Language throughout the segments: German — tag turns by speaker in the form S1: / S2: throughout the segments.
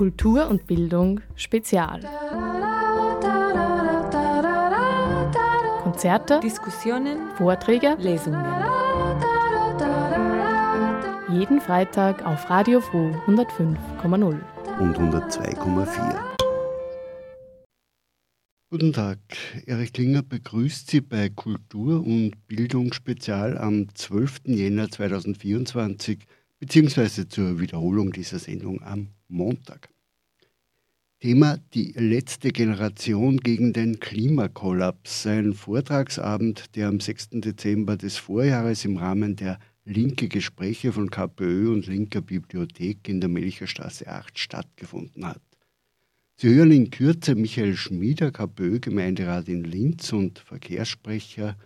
S1: Kultur und Bildung Spezial. Konzerte,
S2: Diskussionen,
S1: Vorträge,
S2: Lesungen.
S1: Jeden Freitag auf Radio Froh 105,0
S3: und 102,4. Guten Tag, Erich Klinger begrüßt Sie bei Kultur und Bildung Spezial am 12. Jänner 2024 beziehungsweise zur Wiederholung dieser Sendung am Montag. Thema Die letzte Generation gegen den Klimakollaps, ein Vortragsabend, der am 6. Dezember des Vorjahres im Rahmen der Linke Gespräche von KPÖ und Linker Bibliothek in der Melcherstraße 8 stattgefunden hat. Sie hören in Kürze Michael Schmieder, KPÖ-Gemeinderat in Linz und Verkehrssprecher,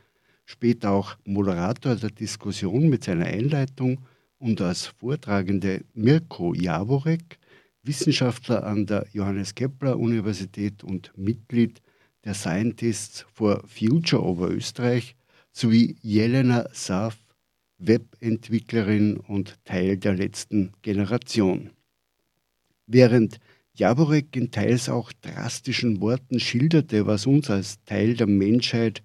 S3: später auch Moderator der Diskussion mit seiner Einleitung und als Vortragende Mirko Jaworek, Wissenschaftler an der Johannes Kepler Universität und Mitglied der Scientists for Future Oberösterreich, sowie Jelena Saf, Webentwicklerin und Teil der letzten Generation. Während Jaworek in teils auch drastischen Worten schilderte, was uns als Teil der Menschheit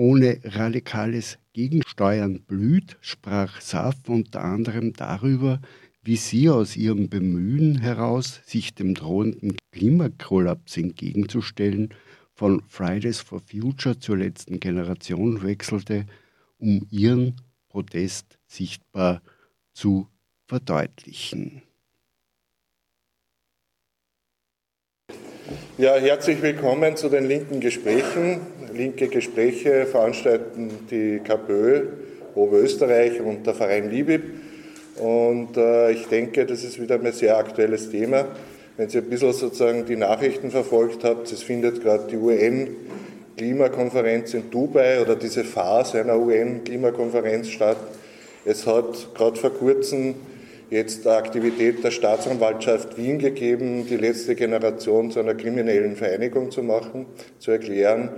S3: ohne radikales Gegensteuern blüht, sprach Saf unter anderem darüber, wie sie aus ihrem Bemühen heraus, sich dem drohenden Klimakollaps entgegenzustellen, von Fridays for Future zur letzten Generation wechselte, um ihren Protest sichtbar zu verdeutlichen.
S4: Ja, herzlich willkommen zu den linken Gesprächen. Linke Gespräche veranstalten die KPÖ, Oberösterreich und der Verein Libib. Und äh, ich denke, das ist wieder ein sehr aktuelles Thema. Wenn Sie ein bisschen sozusagen die Nachrichten verfolgt habt, es findet gerade die UN-Klimakonferenz in Dubai oder diese Phase einer UN-Klimakonferenz statt. Es hat gerade vor kurzem jetzt eine Aktivität der Staatsanwaltschaft Wien gegeben, die letzte Generation zu einer kriminellen Vereinigung zu machen, zu erklären.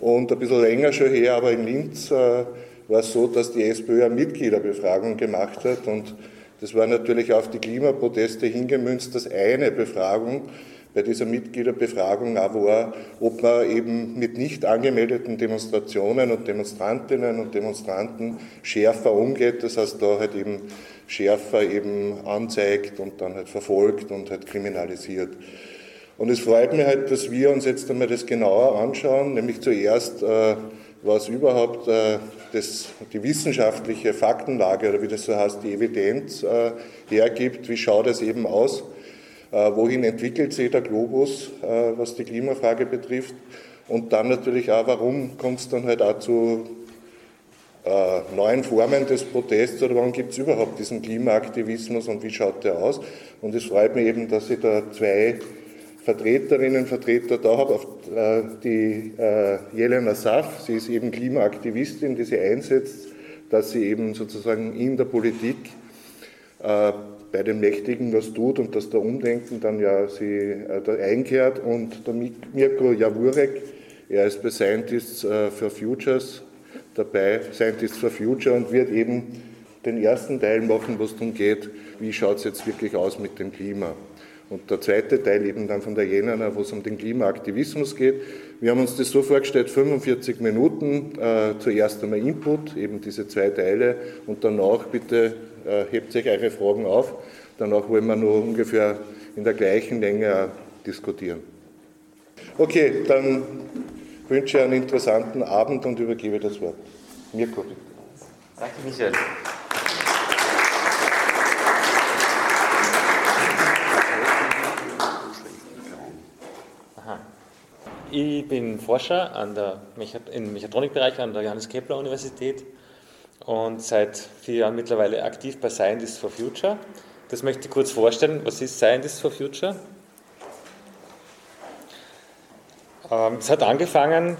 S4: Und ein bisschen länger schon her, aber in Linz äh, war es so, dass die SPÖ eine Mitgliederbefragung gemacht hat und das war natürlich auf die Klimaproteste hingemünzt, dass eine Befragung bei dieser Mitgliederbefragung auch war, ob man eben mit nicht angemeldeten Demonstrationen und Demonstrantinnen und Demonstranten schärfer umgeht. Das heißt, da halt eben schärfer eben anzeigt und dann halt verfolgt und halt kriminalisiert. Und es freut mich halt, dass wir uns jetzt einmal das genauer anschauen, nämlich zuerst, äh, was überhaupt äh, das, die wissenschaftliche Faktenlage oder wie das so heißt, die Evidenz äh, hergibt, wie schaut es eben aus, äh, wohin entwickelt sich der Globus, äh, was die Klimafrage betrifft? Und dann natürlich auch, warum kommt es dann halt auch zu äh, neuen Formen des Protests oder warum gibt es überhaupt diesen Klimaaktivismus und wie schaut der aus? Und es freut mich eben, dass ich da zwei Vertreterinnen und Vertreter da habe, auf äh, die äh, Jelena Saf, sie ist eben Klimaaktivistin, die sich einsetzt, dass sie eben sozusagen in der Politik äh, bei den Mächtigen was tut und dass der Umdenken dann ja sie da einkehrt und der Mirko Jawurek, er ist bei Scientists for Futures dabei, Scientists for Future, und wird eben den ersten Teil machen, wo es darum geht, wie schaut es jetzt wirklich aus mit dem Klima. Und der zweite Teil eben dann von der Jena, wo es um den Klimaaktivismus geht. Wir haben uns das so vorgestellt, 45 Minuten, äh, zuerst einmal Input, eben diese zwei Teile, und danach bitte äh, hebt sich eure Fragen auf. Danach wollen wir nur ungefähr in der gleichen Länge diskutieren. Okay, dann wünsche einen interessanten Abend und übergebe das Wort. Mirko, bitte.
S5: Danke, Michael. Ich bin Forscher an der im Mechatronikbereich an der Johannes Kepler Universität und seit vier Jahren mittlerweile aktiv bei Scientists for Future. Das möchte ich kurz vorstellen. Was ist Scientists for Future? Ähm, es hat angefangen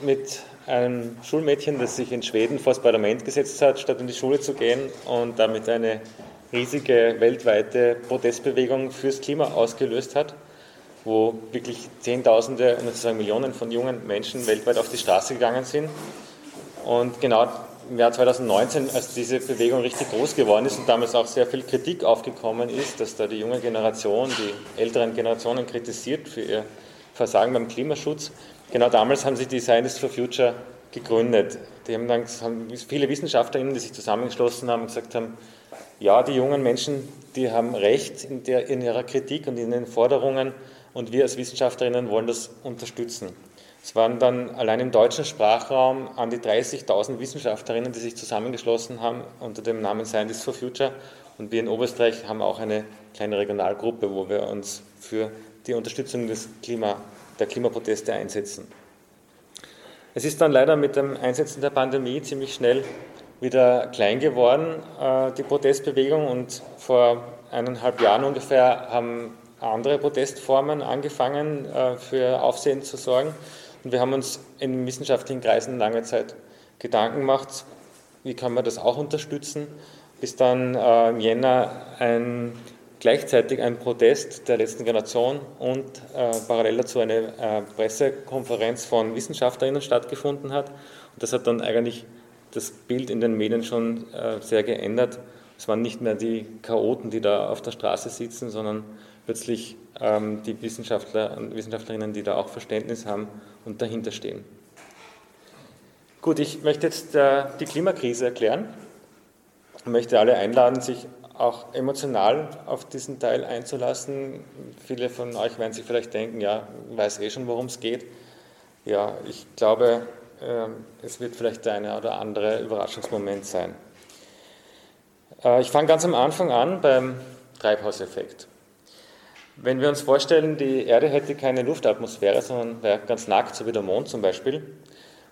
S5: mit einem Schulmädchen, das sich in Schweden vor das Parlament gesetzt hat, statt in die Schule zu gehen und damit eine riesige weltweite Protestbewegung fürs Klima ausgelöst hat, wo wirklich Zehntausende, um nicht zu sagen Millionen von jungen Menschen weltweit auf die Straße gegangen sind. Und genau im Jahr 2019, als diese Bewegung richtig groß geworden ist und damals auch sehr viel Kritik aufgekommen ist, dass da die junge Generation, die älteren Generationen kritisiert für ihr Versagen beim Klimaschutz. Genau damals haben sich die Scientists for Future gegründet. Die haben dann haben viele WissenschaftlerInnen, die sich zusammengeschlossen haben, gesagt haben, ja, die jungen Menschen, die haben recht in, der, in ihrer Kritik und in den Forderungen und wir als Wissenschaftlerinnen wollen das unterstützen. Es waren dann allein im deutschen Sprachraum an die 30.000 Wissenschaftlerinnen, die sich zusammengeschlossen haben unter dem Namen Scientists for Future. Und wir in Oberösterreich haben auch eine kleine Regionalgruppe, wo wir uns für die Unterstützung des Klima, der Klimaproteste einsetzen. Es ist dann leider mit dem Einsetzen der Pandemie ziemlich schnell wieder klein geworden, äh, die Protestbewegung. Und vor eineinhalb Jahren ungefähr haben andere Protestformen angefangen, äh, für Aufsehen zu sorgen. Und wir haben uns in wissenschaftlichen Kreisen lange Zeit Gedanken gemacht, wie kann man das auch unterstützen, bis dann äh, im Jänner ein, gleichzeitig ein Protest der letzten Generation und äh, parallel dazu eine Pressekonferenz von Wissenschaftlerinnen stattgefunden hat. Und das hat dann eigentlich das Bild in den Medien schon sehr geändert. Es waren nicht mehr die Chaoten, die da auf der Straße sitzen, sondern plötzlich ähm, die Wissenschaftler und Wissenschaftlerinnen, die da auch Verständnis haben und dahinter stehen. Gut, ich möchte jetzt äh, die Klimakrise erklären und möchte alle einladen, sich auch emotional auf diesen Teil einzulassen. Viele von euch werden sich vielleicht denken, ja, weiß eh schon, worum es geht. Ja, ich glaube, äh, es wird vielleicht der eine oder andere Überraschungsmoment sein. Äh, ich fange ganz am Anfang an beim Treibhauseffekt. Wenn wir uns vorstellen, die Erde hätte keine Luftatmosphäre, sondern wäre ganz nackt, so wie der Mond zum Beispiel,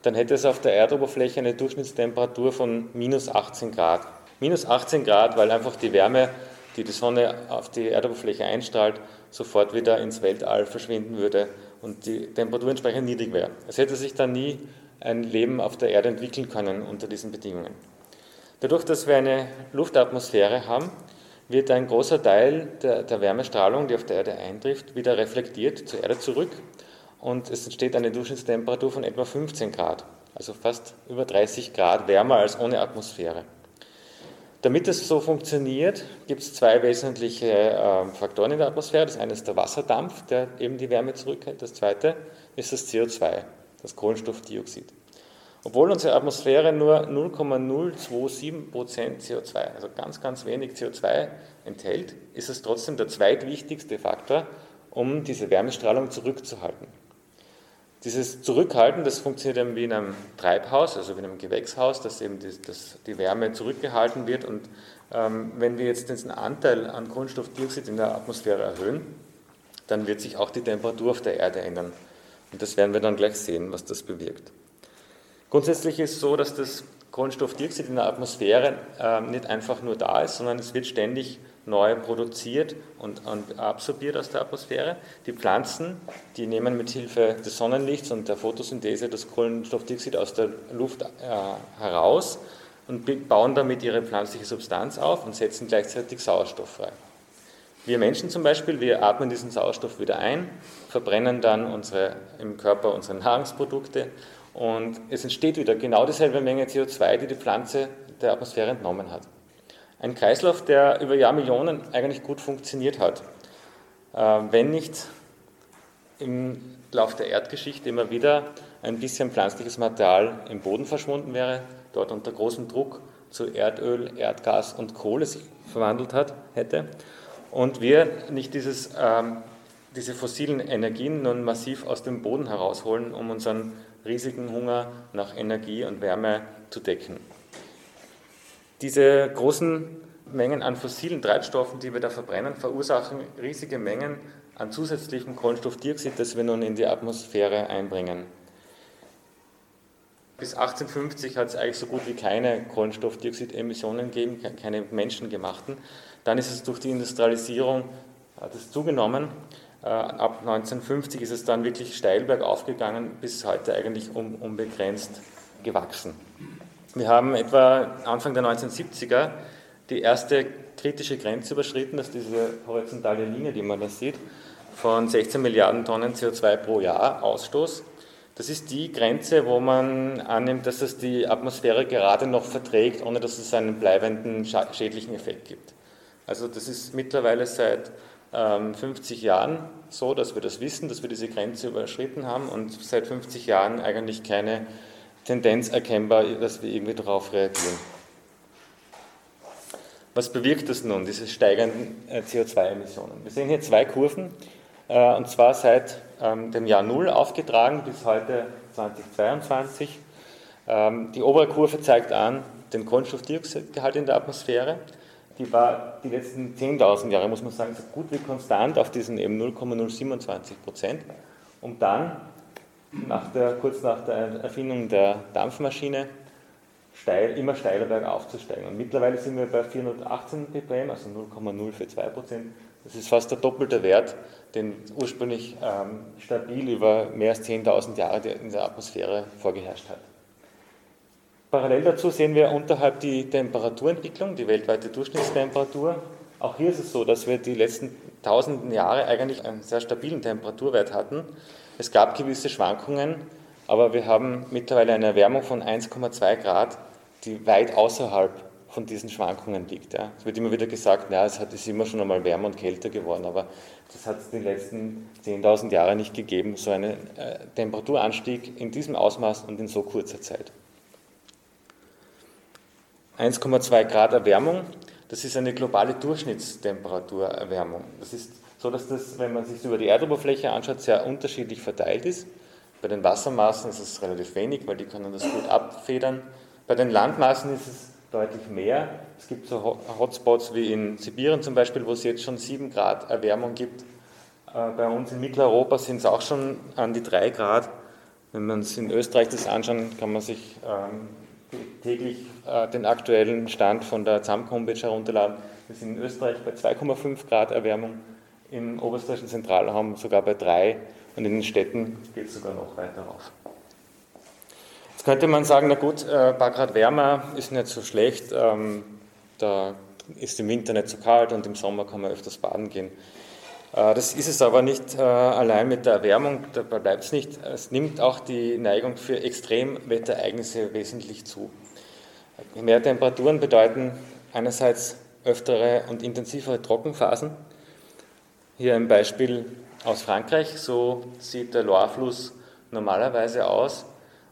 S5: dann hätte es auf der Erdoberfläche eine Durchschnittstemperatur von minus 18 Grad. Minus 18 Grad, weil einfach die Wärme, die die Sonne auf die Erdoberfläche einstrahlt, sofort wieder ins Weltall verschwinden würde und die Temperatur entsprechend niedrig wäre. Es hätte sich dann nie ein Leben auf der Erde entwickeln können unter diesen Bedingungen. Dadurch, dass wir eine Luftatmosphäre haben, wird ein großer Teil der, der, Wärmestrahlung, die auf der Erde eintrifft, wieder reflektiert zur Erde zurück und es entsteht eine Durchschnittstemperatur von etwa 15 Grad, also fast über 30 Grad wärmer als ohne Atmosphäre. Damit es so funktioniert, gibt es zwei wesentliche äh, Faktoren in der Atmosphäre. Das eine ist der Wasserdampf, der eben die Wärme zurückhält. Das zweite ist das CO2, das Kohlenstoffdioxid. Obwohl unsere Atmosphäre nur 0,027% CO2, also ganz, ganz wenig CO2 enthält, ist es trotzdem der zweitwichtigste Faktor, um diese Wärmestrahlung zurückzuhalten. Dieses Zurückhalten, das funktioniert eben wie in einem Treibhaus, also wie in einem Gewächshaus, dass eben die, dass die Wärme zurückgehalten wird. Und ähm, wenn wir jetzt diesen Anteil an Kohlenstoffdioxid in der Atmosphäre erhöhen, dann wird sich auch die Temperatur auf der Erde ändern. Und das werden wir dann gleich sehen, was das bewirkt. Grundsätzlich ist es so, dass das Kohlenstoffdioxid in der Atmosphäre äh, nicht einfach nur da ist, sondern es wird ständig neu produziert und, und, absorbiert aus der Atmosphäre. Die Pflanzen, die nehmen mit Hilfe des Sonnenlichts und der Photosynthese das Kohlenstoffdioxid aus der Luft äh, heraus und bauen damit ihre pflanzliche Substanz auf und setzen gleichzeitig Sauerstoff frei. Wir Menschen zum Beispiel, wir atmen diesen Sauerstoff wieder ein, verbrennen dann unsere, im Körper unsere Nahrungsprodukte und es entsteht wieder genau dieselbe Menge CO2, die die Pflanze der Atmosphäre entnommen hat. Ein Kreislauf, der über Jahrmillionen eigentlich gut funktioniert hat. Äh, wenn nicht im Lauf der Erdgeschichte immer wieder ein bisschen pflanzliches Material im Boden verschwunden wäre, dort unter großem Druck zu Erdöl, Erdgas und Kohle sich verwandelt hat, hätte und wir nicht dieses, ähm, diese fossilen Energien nun massiv aus dem Boden herausholen, um unseren riesigen Hunger nach Energie und Wärme zu decken. Diese großen Mengen an fossilen Treibstoffen, die wir da verbrennen, verursachen riesige Mengen an zusätzlichem Kohlenstoffdioxid, das wir nun in die Atmosphäre einbringen. Bis 1850 hat es eigentlich so gut wie keine Kohlenstoffdioxidemissionen gegeben, keine menschengemachten. Dann ist es durch die Industrialisierung hat es zugenommen ab 1950 ist es dann wirklich steil bergauf gegangen, bis heute eigentlich unbegrenzt gewachsen. Wir haben etwa Anfang der 1970er die erste kritische Grenze überschritten, das ist diese horizontale Linie, die man da sieht, von 16 Milliarden Tonnen CO2 pro Jahr Ausstoß. Das ist die Grenze, wo man annimmt, dass es die Atmosphäre gerade noch verträgt, ohne dass es einen bleibenden schädlichen Effekt gibt. Also das ist mittlerweile seit 50 ähm, Jahren so, dass wir das wissen, dass wir diese Grenze überschritten haben und seit 50 Jahren eigentlich keine Tendenz erkennbar, dass wir irgendwie darauf reagieren. Was bewirkt das nun, diese steigenden äh, CO2-Emissionen? Wir sehen hier zwei Kurven, äh, und zwar seit ähm, dem Jahr Null aufgetragen bis heute 2022. Ähm, die obere Kurve zeigt an den Kohlenstoffdioxidgehalt in der Atmosphäre. Die war die letzten 10.000 Jahre, muss man sagen, so gut wie konstant auf diesen eben 0,027 Prozent, um dann nach der, kurz nach der Erfindung der Dampfmaschine steil, immer steiler bergauf zu steigen. Und mittlerweile sind wir bei 418 ppm, also 0,042 Prozent. Das ist fast der doppelte Wert, den ursprünglich ähm, stabil über mehr als 10.000 Jahre in der Atmosphäre vorgeherrscht hat. Parallel dazu sehen wir unterhalb die Temperaturentwicklung, die weltweite Durchschnittstemperatur. Auch hier ist es so, dass wir die letzten tausenden Jahre eigentlich einen sehr stabilen Temperaturwert hatten. Es gab gewisse Schwankungen, aber wir haben mittlerweile eine Erwärmung von 1,2 Grad, die weit außerhalb von diesen Schwankungen liegt. Ja. Es wird immer wieder gesagt, ja, es hat, ist immer schon einmal wärmer und kälter geworden, aber das hat es die letzten 10.000 Jahre nicht gegeben, so einen äh, Temperaturanstieg in diesem Ausmaß und in so kurzer Zeit. 1,2 Grad Erwärmung, das ist eine globale Durchschnittstemperaturerwärmung. Das ist so, dass das, wenn man sich über die Erdoberfläche anschaut, sehr unterschiedlich verteilt ist. Bei den Wassermassen ist es relativ wenig, weil die können das gut abfedern. Bei den Landmassen ist es deutlich mehr. Es gibt so Hotspots wie in Sibirien zum Beispiel, wo es jetzt schon 7 Grad Erwärmung gibt. Äh, bei uns in Mitteleuropa sind es auch schon an die 3 Grad. Wenn man es in Österreich das anschauen, kann man sich ähm, täglich äh, den aktuellen Stand von der ZAM-Homepage herunterladen. Wir sind in Österreich bei 2,5 Grad Erwärmung, im oberösterreichischen Zentralraum sogar bei 3 und in den Städten geht es sogar noch weiter rauf könnte man sagen, na gut, ein äh, paar Grad wärmer ist nicht so schlecht, ähm, da ist im Winter nicht so kalt und im Sommer kann man öfters baden gehen. Äh, das ist es aber nicht äh, allein mit der Erwärmung, dabei bleibt es nicht. Es nimmt auch die Neigung für Extremwetterereignisse wesentlich zu. Mehr Temperaturen bedeuten einerseits öftere und intensivere Trockenphasen. Hier ein Beispiel aus Frankreich. So sieht der Loire-Fluss normalerweise aus.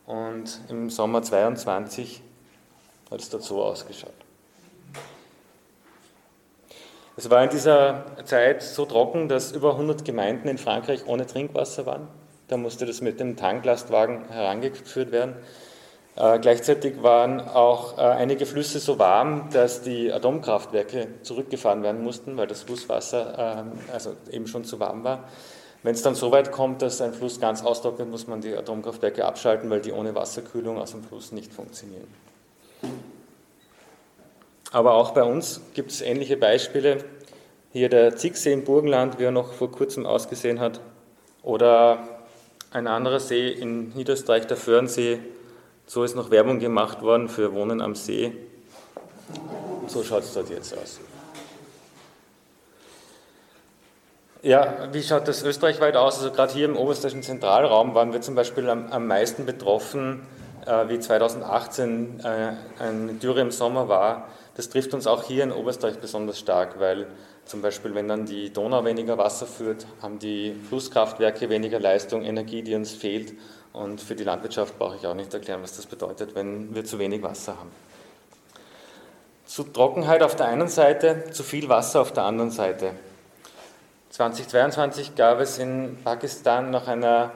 S5: Und im Sommer 22 hat es dort so ausgeschaut. Es war in dieser Zeit so trocken, dass über 100 Gemeinden in Frankreich ohne Trinkwasser waren. Da musste das mit dem Tanklastwagen herangeführt werden. Äh, gleichzeitig waren auch äh, einige Flüsse so warm, dass die Atomkraftwerke zurückgefahren werden mussten, weil das Flusswasser äh, also eben schon zu warm war. Wenn es dann so weit kommt, dass ein Fluss ganz austrocknet, muss man die Atomkraftwerke abschalten, weil die ohne Wasserkühlung aus dem Fluss nicht funktionieren. Aber auch bei uns gibt es ähnliche Beispiele. Hier der Zicksee im Burgenland, wie er noch vor kurzem ausgesehen hat. Oder ein anderer See in Niederösterreich, der Föhrensee. So ist noch Werbung gemacht worden für Wohnen am See. So schaut es dort jetzt aus. Ja, wie schaut das österreichweit aus? Also gerade hier im oberösterreichischen Zentralraum waren wir zum Beispiel am, am meisten betroffen, äh, wie 2018 äh, eine Dürre im Sommer war. Das trifft uns auch hier in Oberösterreich besonders stark, weil zum Beispiel, wenn dann die Donau weniger Wasser führt, haben die Flusskraftwerke weniger Leistung, Energie, die uns fehlt. Und für die Landwirtschaft brauche ich auch nicht erklären, was das bedeutet, wenn wir zu wenig Wasser haben. Zu Trockenheit auf der einen Seite, zu viel Wasser auf der anderen Seite. 2022 gab es in Pakistan nach einer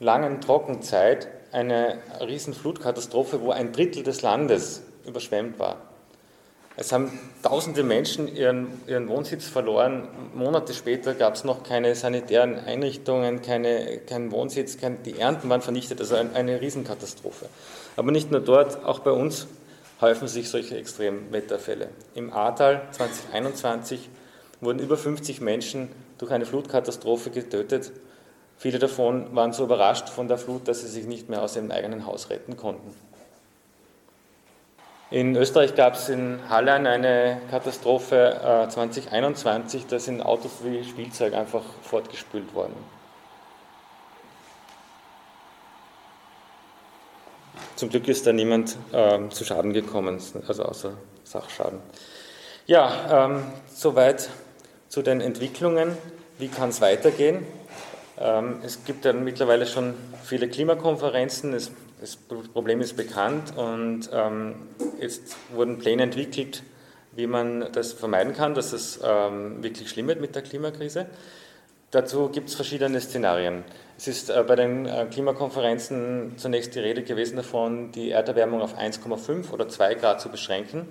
S5: langen Trockenzeit eine riesen Flutkatastrophe, wo ein Drittel des Landes überschwemmt war. Es haben tausende Menschen ihren, ihren Wohnsitz verloren. Monate später gab es noch keine sanitären Einrichtungen, keine, keinen Wohnsitz, kein, die Ernten waren vernichtet, also ein, eine Riesenkatastrophe. Aber nicht nur dort, auch bei uns häufen sich solche Extremwetterfälle. Im Ahrtal 2021 wurden über 50 Menschen durch eine Flutkatastrophe getötet. Viele davon waren so überrascht von der Flut, dass sie sich nicht mehr aus ihrem eigenen Haus retten konnten. In Österreich gab es in Hallein eine Katastrophe äh, 2021, da sind Autos wie Spielzeug einfach fortgespült worden. Zum Glück ist da niemand ähm, zu Schaden gekommen, also außer Sachschaden. Ja, ähm, soweit zu den Entwicklungen. Wie kann es weitergehen? Ähm, es gibt ja mittlerweile schon viele Klimakonferenzen, es, das Problem ist bekannt und ähm, jetzt wurden Pläne entwickelt, wie man das vermeiden kann, dass es ähm, wirklich schlimm wird mit der Klimakrise. Dazu gibt es verschiedene Szenarien. Es ist äh, bei den äh, Klimakonferenzen zunächst die Rede gewesen davon, die Erderwärmung auf 1,5 oder 2 Grad zu beschränken.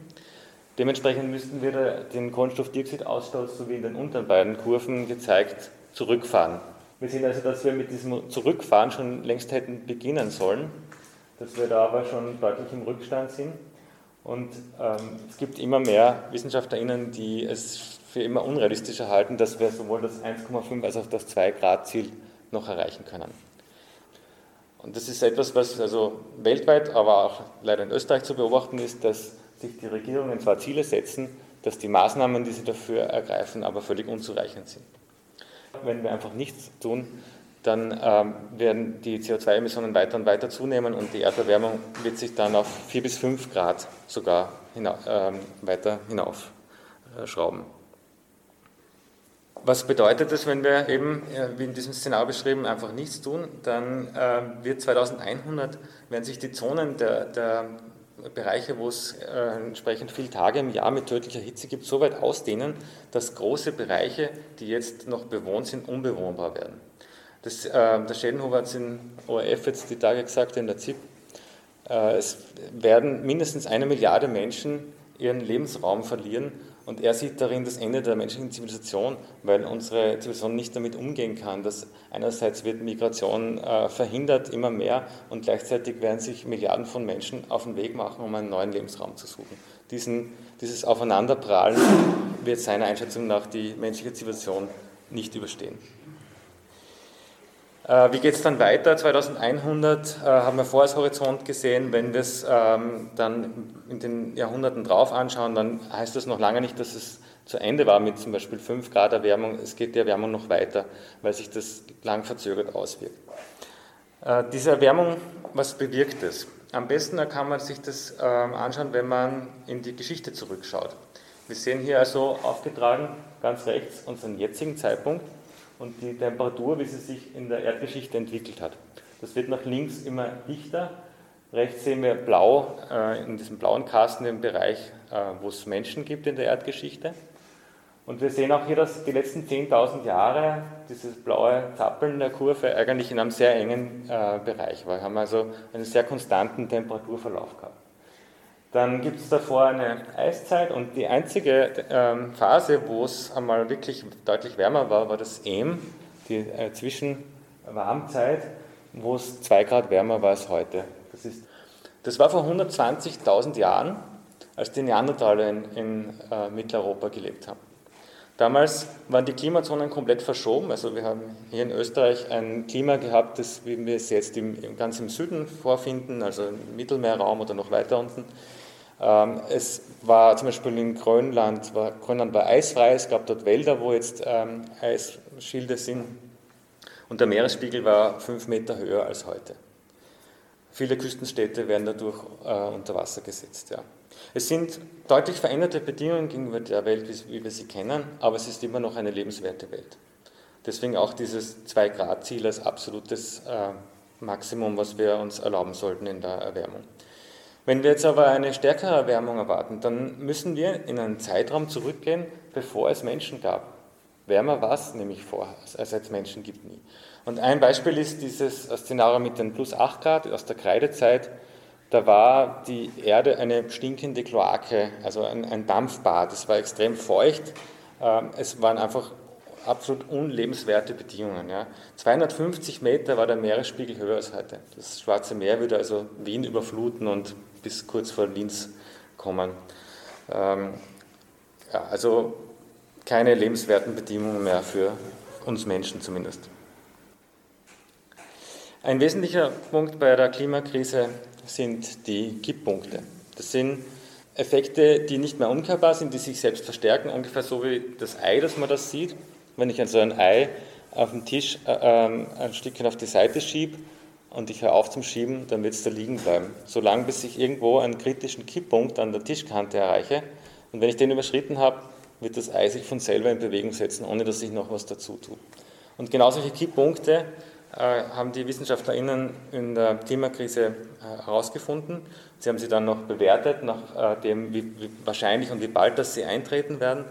S5: Dementsprechend müssten wir den Kohlenstoffdioxidausstoß, so wie in den unteren beiden Kurven gezeigt, zurückfahren. Wir sehen also, dass wir mit diesem Zurückfahren schon längst hätten beginnen sollen, dass wir da aber schon deutlich im Rückstand sind. Und ähm, es gibt immer mehr WissenschaftlerInnen, die es für immer unrealistischer halten, dass wir sowohl das 1,5 als auch das 2-Grad-Ziel noch erreichen können. Und das ist etwas, was also weltweit, aber auch leider in Österreich zu beobachten ist, dass sich die Regierungen zwar Ziele setzen, dass die Maßnahmen, die sie dafür ergreifen, aber völlig unzureichend sind. Wenn wir einfach nichts tun, dann ähm, werden die CO2-Emissionen weiter und weiter zunehmen und die Erderwärmung wird sich dann auf 4 bis 5 Grad sogar hina ähm, weiter hinaufschrauben. Was bedeutet das, wenn wir eben, wie in diesem Szenario beschrieben, einfach nichts tun? Dann äh, wird 2100, werden sich die Zonen der, der Bereiche, wo es äh, entsprechend viele Tage im Jahr mit tödlicher Hitze gibt, so weit ausdehnen, dass große Bereiche, die jetzt noch bewohnt sind, unbewohnbar werden. Das, äh, der Schädenhofer hat es in ORF jetzt die Tage gesagt, in der ZIP, äh, es werden mindestens eine Milliarde Menschen ihren Lebensraum verlieren und er sieht darin das Ende der menschlichen Zivilisation, weil unsere Zivilisation nicht damit umgehen kann, dass einerseits wird Migration äh, verhindert immer mehr und gleichzeitig werden sich Milliarden von Menschen auf den Weg machen, um einen neuen Lebensraum zu suchen. Diesen, dieses Aufeinanderprallen wird seiner Einschätzung nach die menschliche Zivilisation nicht überstehen. Äh, wie geht es dann weiter? 2100 äh, haben wir vor als Horizont gesehen. Wenn wir es ähm, dann in den Jahrhunderten drauf anschauen, dann heißt das noch lange nicht, dass es zu Ende war mit zum Beispiel 5 Grad Erwärmung. Es geht die Erwärmung noch weiter, weil sich das lang verzögert auswirkt. Äh, diese Erwärmung, was bewirkt es? Am besten kann man sich das ähm, anschauen, wenn man in die Geschichte zurückschaut. Wir sehen hier also aufgetragen ganz rechts unseren jetzigen Zeitpunkt und die Temperatur, wie sie sich in der Erdgeschichte entwickelt hat. Das wird nach links immer dichter. Rechts sehen wir blau, äh, in diesem blauen Kasten im Bereich, äh, wo es Menschen gibt in der Erdgeschichte. Und wir sehen auch hier, dass die letzten 10.000 Jahre dieses blaue Zappeln der Kurve eigentlich in einem sehr engen äh, Bereich war. Wir haben also einen sehr konstanten Temperaturverlauf gehabt. Dann gibt es davor eine Eiszeit und die einzige ähm, Phase, wo es einmal wirklich deutlich wärmer war, war das EM, die äh, Zwischenwarmzeit, wo es zwei Grad wärmer war als heute. Das, ist, das war vor 120.000 Jahren, als die Neandertaler in, in äh, Mitteleuropa gelebt haben. Damals waren die Klimazonen komplett verschoben. Also wir haben hier in Österreich ein Klima gehabt, das, wie wir es jetzt im, ganz im Süden vorfinden, also im Mittelmeerraum oder noch weiter unten. Ähm, es war zum Beispiel in Grönland, war, Grönland war eisfrei, es gab dort Wälder, wo jetzt ähm, Eisschilde sind und der Meeresspiegel war fünf Meter höher als heute. Viele Küstenstädte werden dadurch äh, unter Wasser gesetzt. Ja. Es sind deutlich veränderte Bedingungen gegenüber der Welt, wie, wie wir sie kennen, aber es ist immer noch eine lebenswerte Welt. Deswegen auch dieses 2-Grad-Ziel als absolutes äh, Maximum, was wir uns erlauben sollten in der Erwärmung. Wenn wir jetzt aber eine stärkere Erwärmung erwarten, dann müssen wir in einen Zeitraum zurückgehen, bevor es Menschen gab. Wärmer war es nämlich vorher, als es Menschen gibt nie. Und ein Beispiel ist dieses Szenario mit den plus 8 Grad aus der Kreidezeit. Da war die Erde eine stinkende Kloake, also ein, ein Dampfbad. Es war extrem feucht. Ähm, es waren einfach absolut unlebenswerte Bedingungen. Ja. 250 Meter war der Meeresspiegel höher als heute. Das Schwarze Meer würde also Wien überfluten und bis kurz vor Linz kommen. Ähm, ja, also keine lebenswerten Bedingungen mehr für uns Menschen zumindest. Ein wesentlicher Punkt bei der Klimakrise sind die Kipppunkte. Das sind Effekte, die nicht mehr umkehrbar sind, die sich selbst verstärken, ungefähr so wie das Ei, das man das sieht. Wenn ich also ein Ei auf dem Tisch äh, ähm, ein Stückchen auf die Seite schiebe, und ich höre auf zum Schieben, dann wird es da liegen bleiben. Solange bis ich irgendwo einen kritischen Kipppunkt an der Tischkante erreiche. Und wenn ich den überschritten habe, wird das Ei sich von selber in Bewegung setzen, ohne dass ich noch was dazu tue. Und genau solche Kipppunkte äh, haben die WissenschaftlerInnen in der Klimakrise äh, herausgefunden. Sie haben sie dann noch bewertet, nach äh, dem, wie, wie wahrscheinlich und wie bald das sie eintreten werden.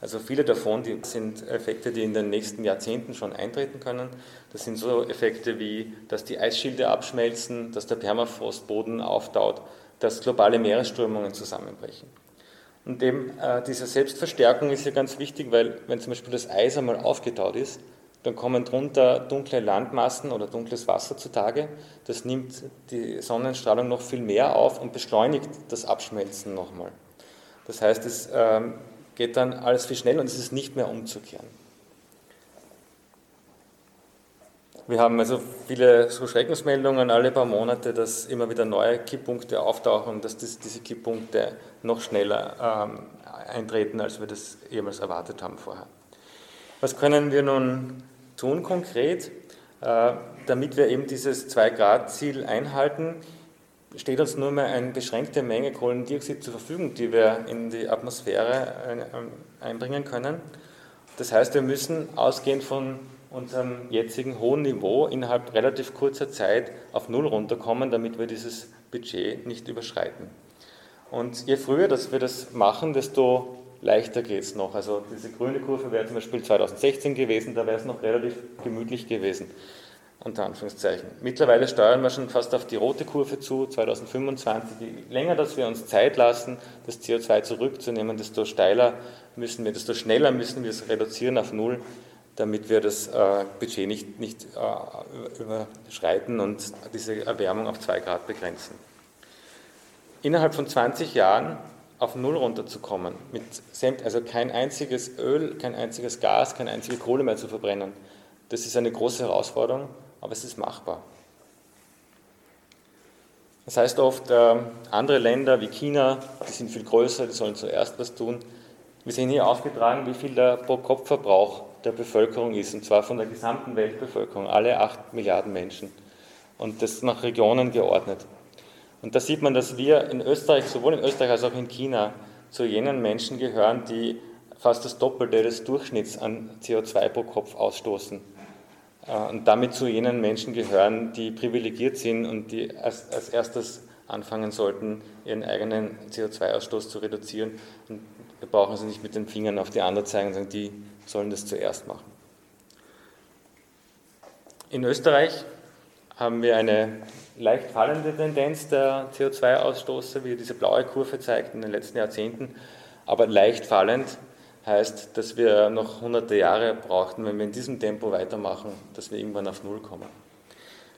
S5: Also viele davon die sind Effekte, die in den nächsten Jahrzehnten schon eintreten können. Das sind so Effekte wie, dass die Eisschilde abschmelzen, dass der Permafrostboden auftaut, dass globale Meeresströmungen zusammenbrechen. Und eben äh, diese Selbstverstärkung ist ja ganz wichtig, weil wenn zum Beispiel das Eis einmal aufgetaut ist, dann kommen drunter dunkle Landmassen oder dunkles Wasser zutage. Das nimmt die Sonnenstrahlung noch viel mehr auf und beschleunigt das Abschmelzen nochmal. Das heißt, es ähm, geht dann alles viel schneller und es ist nicht mehr umzukehren. Wir haben also viele so Schreckensmeldungen alle paar Monate, dass immer wieder neue Kipppunkte auftauchen und dass das, diese Kipppunkte noch schneller ähm, eintreten, als wir das jemals erwartet haben vorher. Was können wir nun tun konkret, äh, damit wir eben dieses 2-Grad-Ziel einhalten? Steht uns nur mehr eine beschränkte Menge Kohlendioxid zur Verfügung, die wir in die Atmosphäre einbringen können. Das heißt, wir müssen ausgehend von unserem jetzigen hohen Niveau innerhalb relativ kurzer Zeit auf Null runterkommen, damit wir dieses Budget nicht überschreiten. Und je früher dass wir das machen, desto leichter geht es noch. Also diese grüne Kurve wäre zum Beispiel 2016 gewesen, da wäre es noch relativ gemütlich gewesen unter Anführungszeichen. Mittlerweile steuern wir schon fast auf die rote Kurve zu, 2025. Je länger, dass wir uns Zeit lassen, das CO2 zurückzunehmen, desto steiler müssen wir, desto schneller müssen wir es reduzieren auf Null, damit wir das äh, Budget nicht, nicht äh, überschreiten und diese Erwärmung auf 2 Grad begrenzen. Innerhalb von 20 Jahren auf Null runterzukommen, mit, also kein einziges Öl, kein einziges Gas, keine einzige Kohle mehr zu verbrennen, das ist eine große Herausforderung aber es ist machbar. Das heißt oft, äh, andere Länder wie China, die sind viel größer, die sollen zuerst was tun. Wir sehen hier aufgetragen, wie viel der Pro-Kopf-Verbrauch der Bevölkerung ist, und zwar von der gesamten Weltbevölkerung, alle 8 Milliarden Menschen. Und das nach Regionen geordnet. Und da sieht man, dass wir in Österreich, sowohl in Österreich als auch in China, zu jenen Menschen gehören, die fast das Doppelte des Durchschnitts an CO2 pro Kopf ausstoßen. Äh, und damit zu jenen Menschen gehören, die privilegiert sind und die als, als erstes anfangen sollten, ihren eigenen CO2-Ausstoß zu reduzieren. Und wir brauchen also nicht mit den Fingern auf die anderen zeigen und sagen, die sollen das zuerst machen. In Österreich haben wir eine leicht fallende Tendenz der CO2-Ausstoße, wie diese blaue Kurve zeigt in den letzten Jahrzehnten, aber leicht fallend heißt, dass wir noch hunderte Jahre brauchten, wenn wir in diesem Tempo weitermachen, dass wir irgendwann auf Null kommen.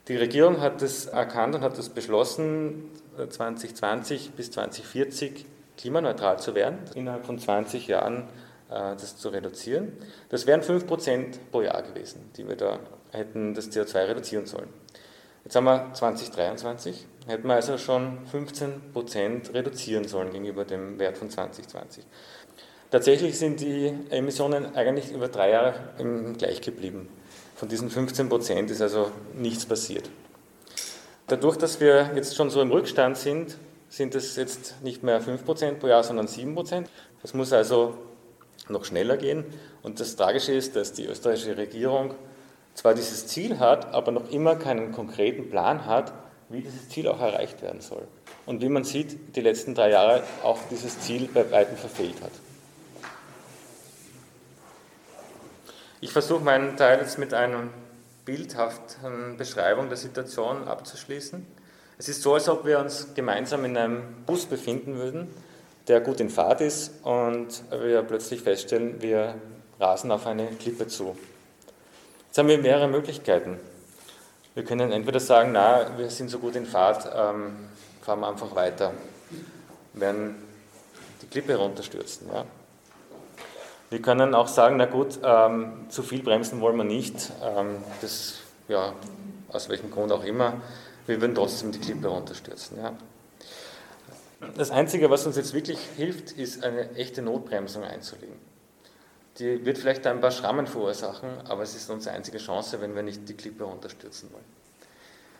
S5: Die Regierung hat das erkannt und hat das beschlossen, 2020 bis 2040 klimaneutral zu werden, innerhalb von 20 Jahren äh, das zu reduzieren. Das wären 5% pro Jahr gewesen, die wir da hätten das CO2 reduzieren sollen. Jetzt haben wir 2023, hätten wir also schon 15% reduzieren sollen gegenüber dem Wert von 2020. Tatsächlich sind die Emissionen eigentlich über drei Jahre gleich geblieben. Von diesen 15 Prozent ist also nichts passiert. Dadurch, dass wir jetzt schon so im Rückstand sind, sind es jetzt nicht mehr 5 Prozent pro Jahr, sondern 7 Prozent. Das muss also noch schneller gehen. Und das Tragische ist, dass die österreichische Regierung zwar dieses Ziel hat, aber noch immer keinen konkreten Plan hat, wie dieses Ziel auch erreicht werden soll. Und wie man sieht, die letzten drei Jahre auch dieses Ziel bei weitem verfehlt hat. Ich versuche meinen Teil jetzt mit einer bildhaften Beschreibung der Situation abzuschließen. Es ist so, als ob wir uns gemeinsam in einem Bus befinden würden, der gut in Fahrt ist und wir plötzlich feststellen, wir rasen auf eine Klippe zu. Jetzt haben wir mehrere Möglichkeiten. Wir können entweder sagen, na, wir sind so gut in Fahrt, ähm, fahren wir einfach weiter, werden die Klippe runterstürzen. Ja. Wir können auch sagen, na gut, ähm, zu viel bremsen wollen wir nicht. Ähm, das, ja, aus welchem Grund auch immer. Wir würden trotzdem die Klippe runterstürzen. Ja. Das Einzige, was uns jetzt wirklich hilft, ist eine echte Notbremsung einzulegen. Die wird vielleicht ein paar Schrammen verursachen, aber es ist unsere einzige Chance, wenn wir nicht die Klippe runterstürzen wollen.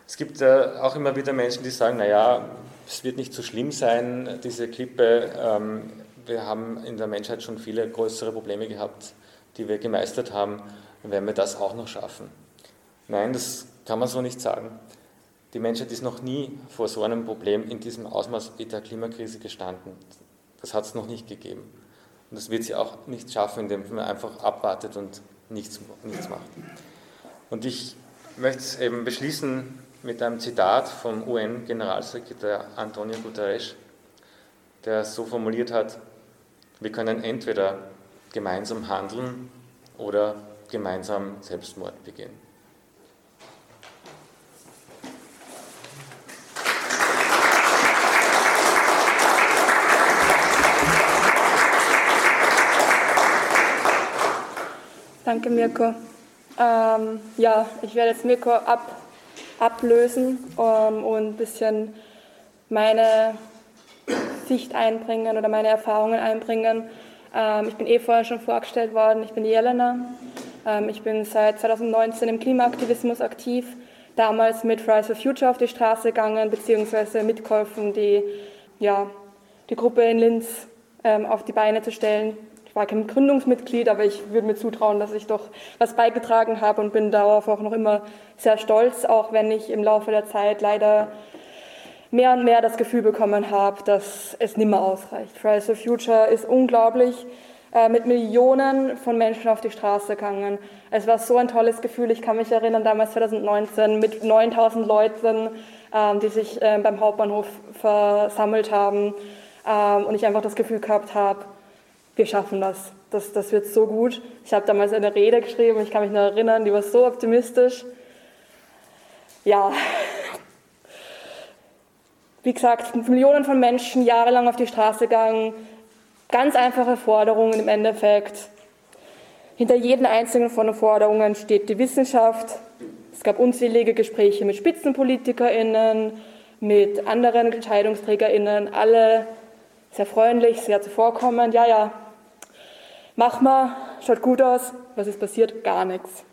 S5: Es gibt äh, auch immer wieder Menschen, die sagen, naja, es wird nicht so schlimm sein, diese Klippe. Ähm, wir haben in der Menschheit schon viele größere Probleme gehabt, die wir gemeistert haben. Werden wir das auch noch schaffen? Nein, das kann man so nicht sagen. Die Menschheit ist noch nie vor so einem Problem in diesem Ausmaß wie der Klimakrise gestanden. Das hat es noch nicht gegeben. Und das wird sie auch nicht schaffen, indem man einfach abwartet und nichts, nichts macht. Und ich möchte es eben beschließen mit einem Zitat vom UN-Generalsekretär Antonio Guterres, der so formuliert hat, wir können entweder gemeinsam handeln oder gemeinsam Selbstmord begehen.
S2: Danke, Mirko. Ähm, ja, ich werde jetzt Mirko ab, ablösen ähm, und ein bisschen meine Sicht einbringen oder meine Erfahrungen einbringen. Ähm, ich bin eh vorher schon vorgestellt worden. Ich bin Jelena. Ähm, ich bin seit 2019 im Klimaaktivismus aktiv. Damals mit Fridays for Future auf die Straße gegangen, beziehungsweise mitgeholfen, die, ja, die Gruppe in Linz ähm, auf die Beine zu stellen, ich war kein Gründungsmitglied, aber ich würde mir zutrauen, dass ich doch was beigetragen habe und bin darauf auch noch immer sehr stolz, auch wenn ich im Laufe der Zeit leider mehr und mehr das Gefühl bekommen habe, dass es nimmer ausreicht. Fridays for Future ist unglaublich äh, mit Millionen von Menschen auf die Straße gegangen. Es war so ein tolles Gefühl. Ich kann mich erinnern, damals 2019 mit 9000 Leuten, äh, die sich äh, beim Hauptbahnhof versammelt haben ähm, und ich einfach das Gefühl gehabt habe, wir schaffen das. Das, das wird so gut. Ich habe damals eine Rede geschrieben, ich kann mich noch erinnern, die war so optimistisch. Ja, wie gesagt, Millionen von Menschen jahrelang auf die Straße gegangen, ganz einfache Forderungen im Endeffekt. Hinter jedem einzelnen von den Forderungen steht die Wissenschaft. Es gab unzählige Gespräche mit SpitzenpolitikerInnen, mit anderen EntscheidungsträgerInnen, alle sehr freundlich, sehr zuvorkommend. Ja, ja, mach mal, schaut gut aus. Was ist passiert? Gar nichts.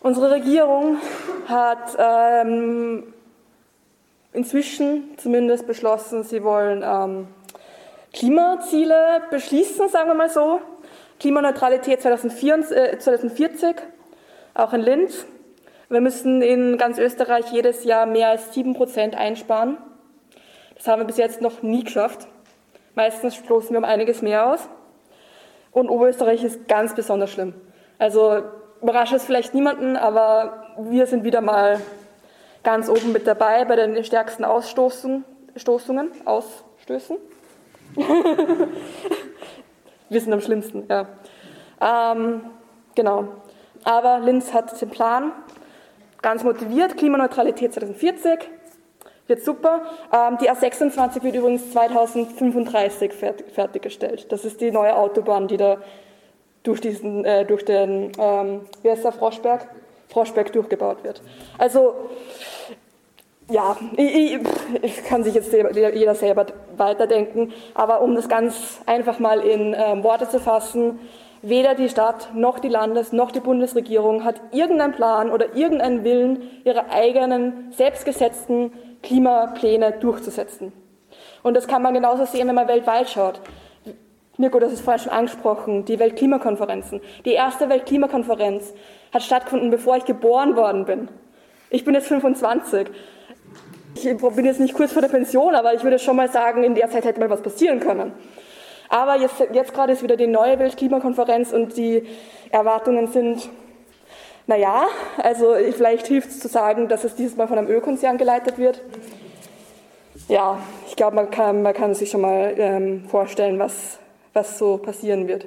S2: Unsere Regierung hat ähm, inzwischen zumindest beschlossen, sie wollen ähm, Klimaziele beschließen, sagen wir mal so. Klimaneutralität 2040, äh, 2040, auch in Linz. Wir müssen in ganz Österreich jedes Jahr mehr als 7% einsparen. Das haben wir bis jetzt noch nie geschafft. Meistens stoßen wir um einiges mehr aus. Und Oberösterreich ist ganz besonders schlimm. Also überrascht es vielleicht niemanden, aber wir sind wieder mal ganz oben mit dabei bei den stärksten Ausstoßungen, Stoßungen, Ausstößen. wir sind am schlimmsten, ja. Ähm, genau. Aber Linz hat den Plan, ganz motiviert, Klimaneutralität 2040 wird super. Ähm, die A26 wird übrigens 2035 fertiggestellt. Das ist die neue Autobahn, die da durch, diesen, äh, durch den, ähm, wie heißt der, Froschberg? Froschberg durchgebaut wird. Also, ja, ich, ich, kann sich jetzt jeder selber weiterdenken, aber um das ganz einfach mal in ähm, Worte zu fassen, weder die Stadt noch die Landes- noch die Bundesregierung hat irgendeinen Plan oder irgendeinen Willen, ihre eigenen selbstgesetzten Klimapläne durchzusetzen. Und das kann man genauso sehen, wenn man weltweit schaut. Mirko, das ist vorhin schon angesprochen, die Weltklimakonferenzen. Die erste Weltklimakonferenz hat stattgefunden, bevor ich geboren worden bin. Ich bin jetzt 25. Ich bin jetzt nicht kurz vor der Pension, aber ich würde schon mal sagen, in der Zeit hätte mal was passieren können. Aber jetzt, jetzt gerade ist wieder die neue Weltklimakonferenz und die Erwartungen sind naja, also vielleicht hilft es zu sagen, dass es dieses Mal von einem Ölkonzern geleitet wird. Ja, ich glaube, man kann, man kann sich schon mal ähm, vorstellen, was, was so passieren wird.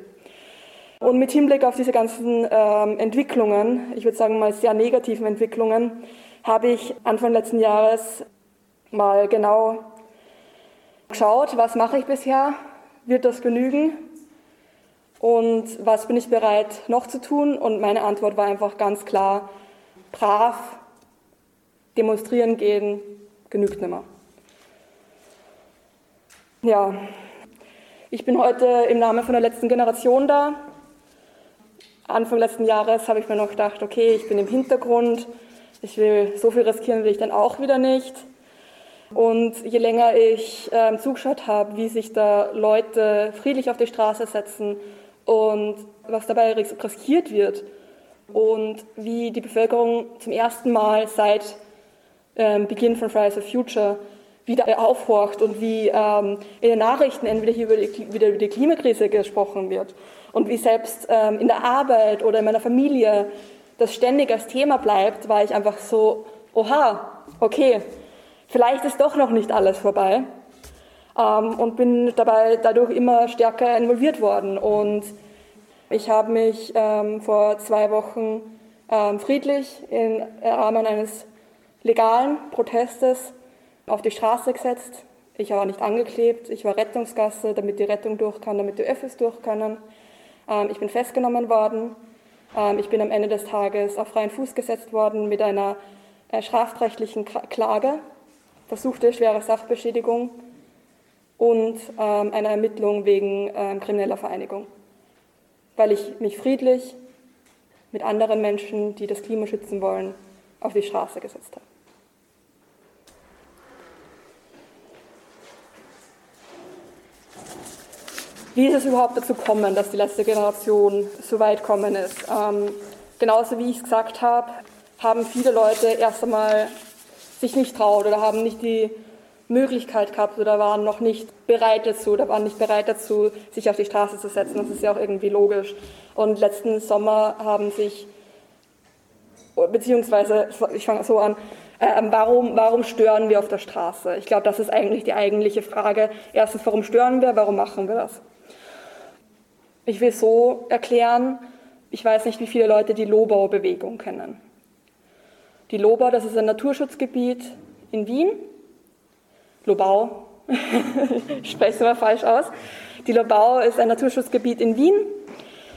S2: Und mit Hinblick auf diese ganzen ähm, Entwicklungen, ich würde sagen mal sehr negativen Entwicklungen, habe ich Anfang letzten Jahres mal genau geschaut, was mache ich bisher, wird das genügen und was bin ich bereit noch zu tun? Und meine Antwort war einfach ganz klar, brav demonstrieren gehen genügt nicht mehr. Ja, ich bin heute im Namen von der letzten Generation da. Anfang letzten Jahres habe ich mir noch gedacht, okay, ich bin im Hintergrund, ich will, so viel riskieren will ich dann auch wieder nicht. Und je länger ich ähm, zugeschaut habe, wie sich da Leute friedlich auf die Straße setzen und was dabei riskiert wird und wie die Bevölkerung zum ersten Mal seit ähm, Beginn von Fridays for Future wieder aufhorcht und wie ähm, in den Nachrichten entweder hier über die, wieder über die Klimakrise gesprochen wird und wie selbst ähm, in der Arbeit oder in meiner Familie das ständig als Thema bleibt, war ich einfach so, oha, okay, vielleicht ist doch noch nicht alles vorbei ähm, und bin dabei dadurch immer stärker involviert worden. Und ich habe mich ähm, vor zwei Wochen ähm, friedlich im Rahmen eines legalen Protestes auf die Straße gesetzt. Ich war nicht angeklebt, ich war Rettungsgasse, damit die Rettung durch kann, damit die Öffis durch können. Ähm, ich bin festgenommen worden. Ähm, ich bin am Ende des Tages auf freien Fuß gesetzt worden mit einer äh, strafrechtlichen Klage, versuchte schwere Sachbeschädigung und ähm, einer Ermittlung wegen krimineller Vereinigung, weil ich mich friedlich mit anderen Menschen, die das Klima schützen wollen, auf die Straße gesetzt habe. Wie ist es überhaupt dazu gekommen, dass die letzte Generation so weit gekommen ist? Ähm, genauso wie ich es gesagt habe, haben viele Leute erst einmal sich nicht traut oder haben nicht die Möglichkeit gehabt oder waren noch nicht bereit dazu oder waren nicht bereit dazu, sich auf die Straße zu setzen. Das ist ja auch irgendwie logisch. Und letzten Sommer haben sich, beziehungsweise, ich fange so an, äh, warum, warum stören wir auf der Straße? Ich glaube, das ist eigentlich die eigentliche Frage. Erstens, warum stören wir? Warum machen wir das? Ich will so erklären, ich weiß nicht, wie viele Leute die Lobau-Bewegung kennen. Die Lobau, das ist ein Naturschutzgebiet in Wien. Lobau, ich spreche es immer falsch aus. Die Lobau ist ein Naturschutzgebiet in Wien.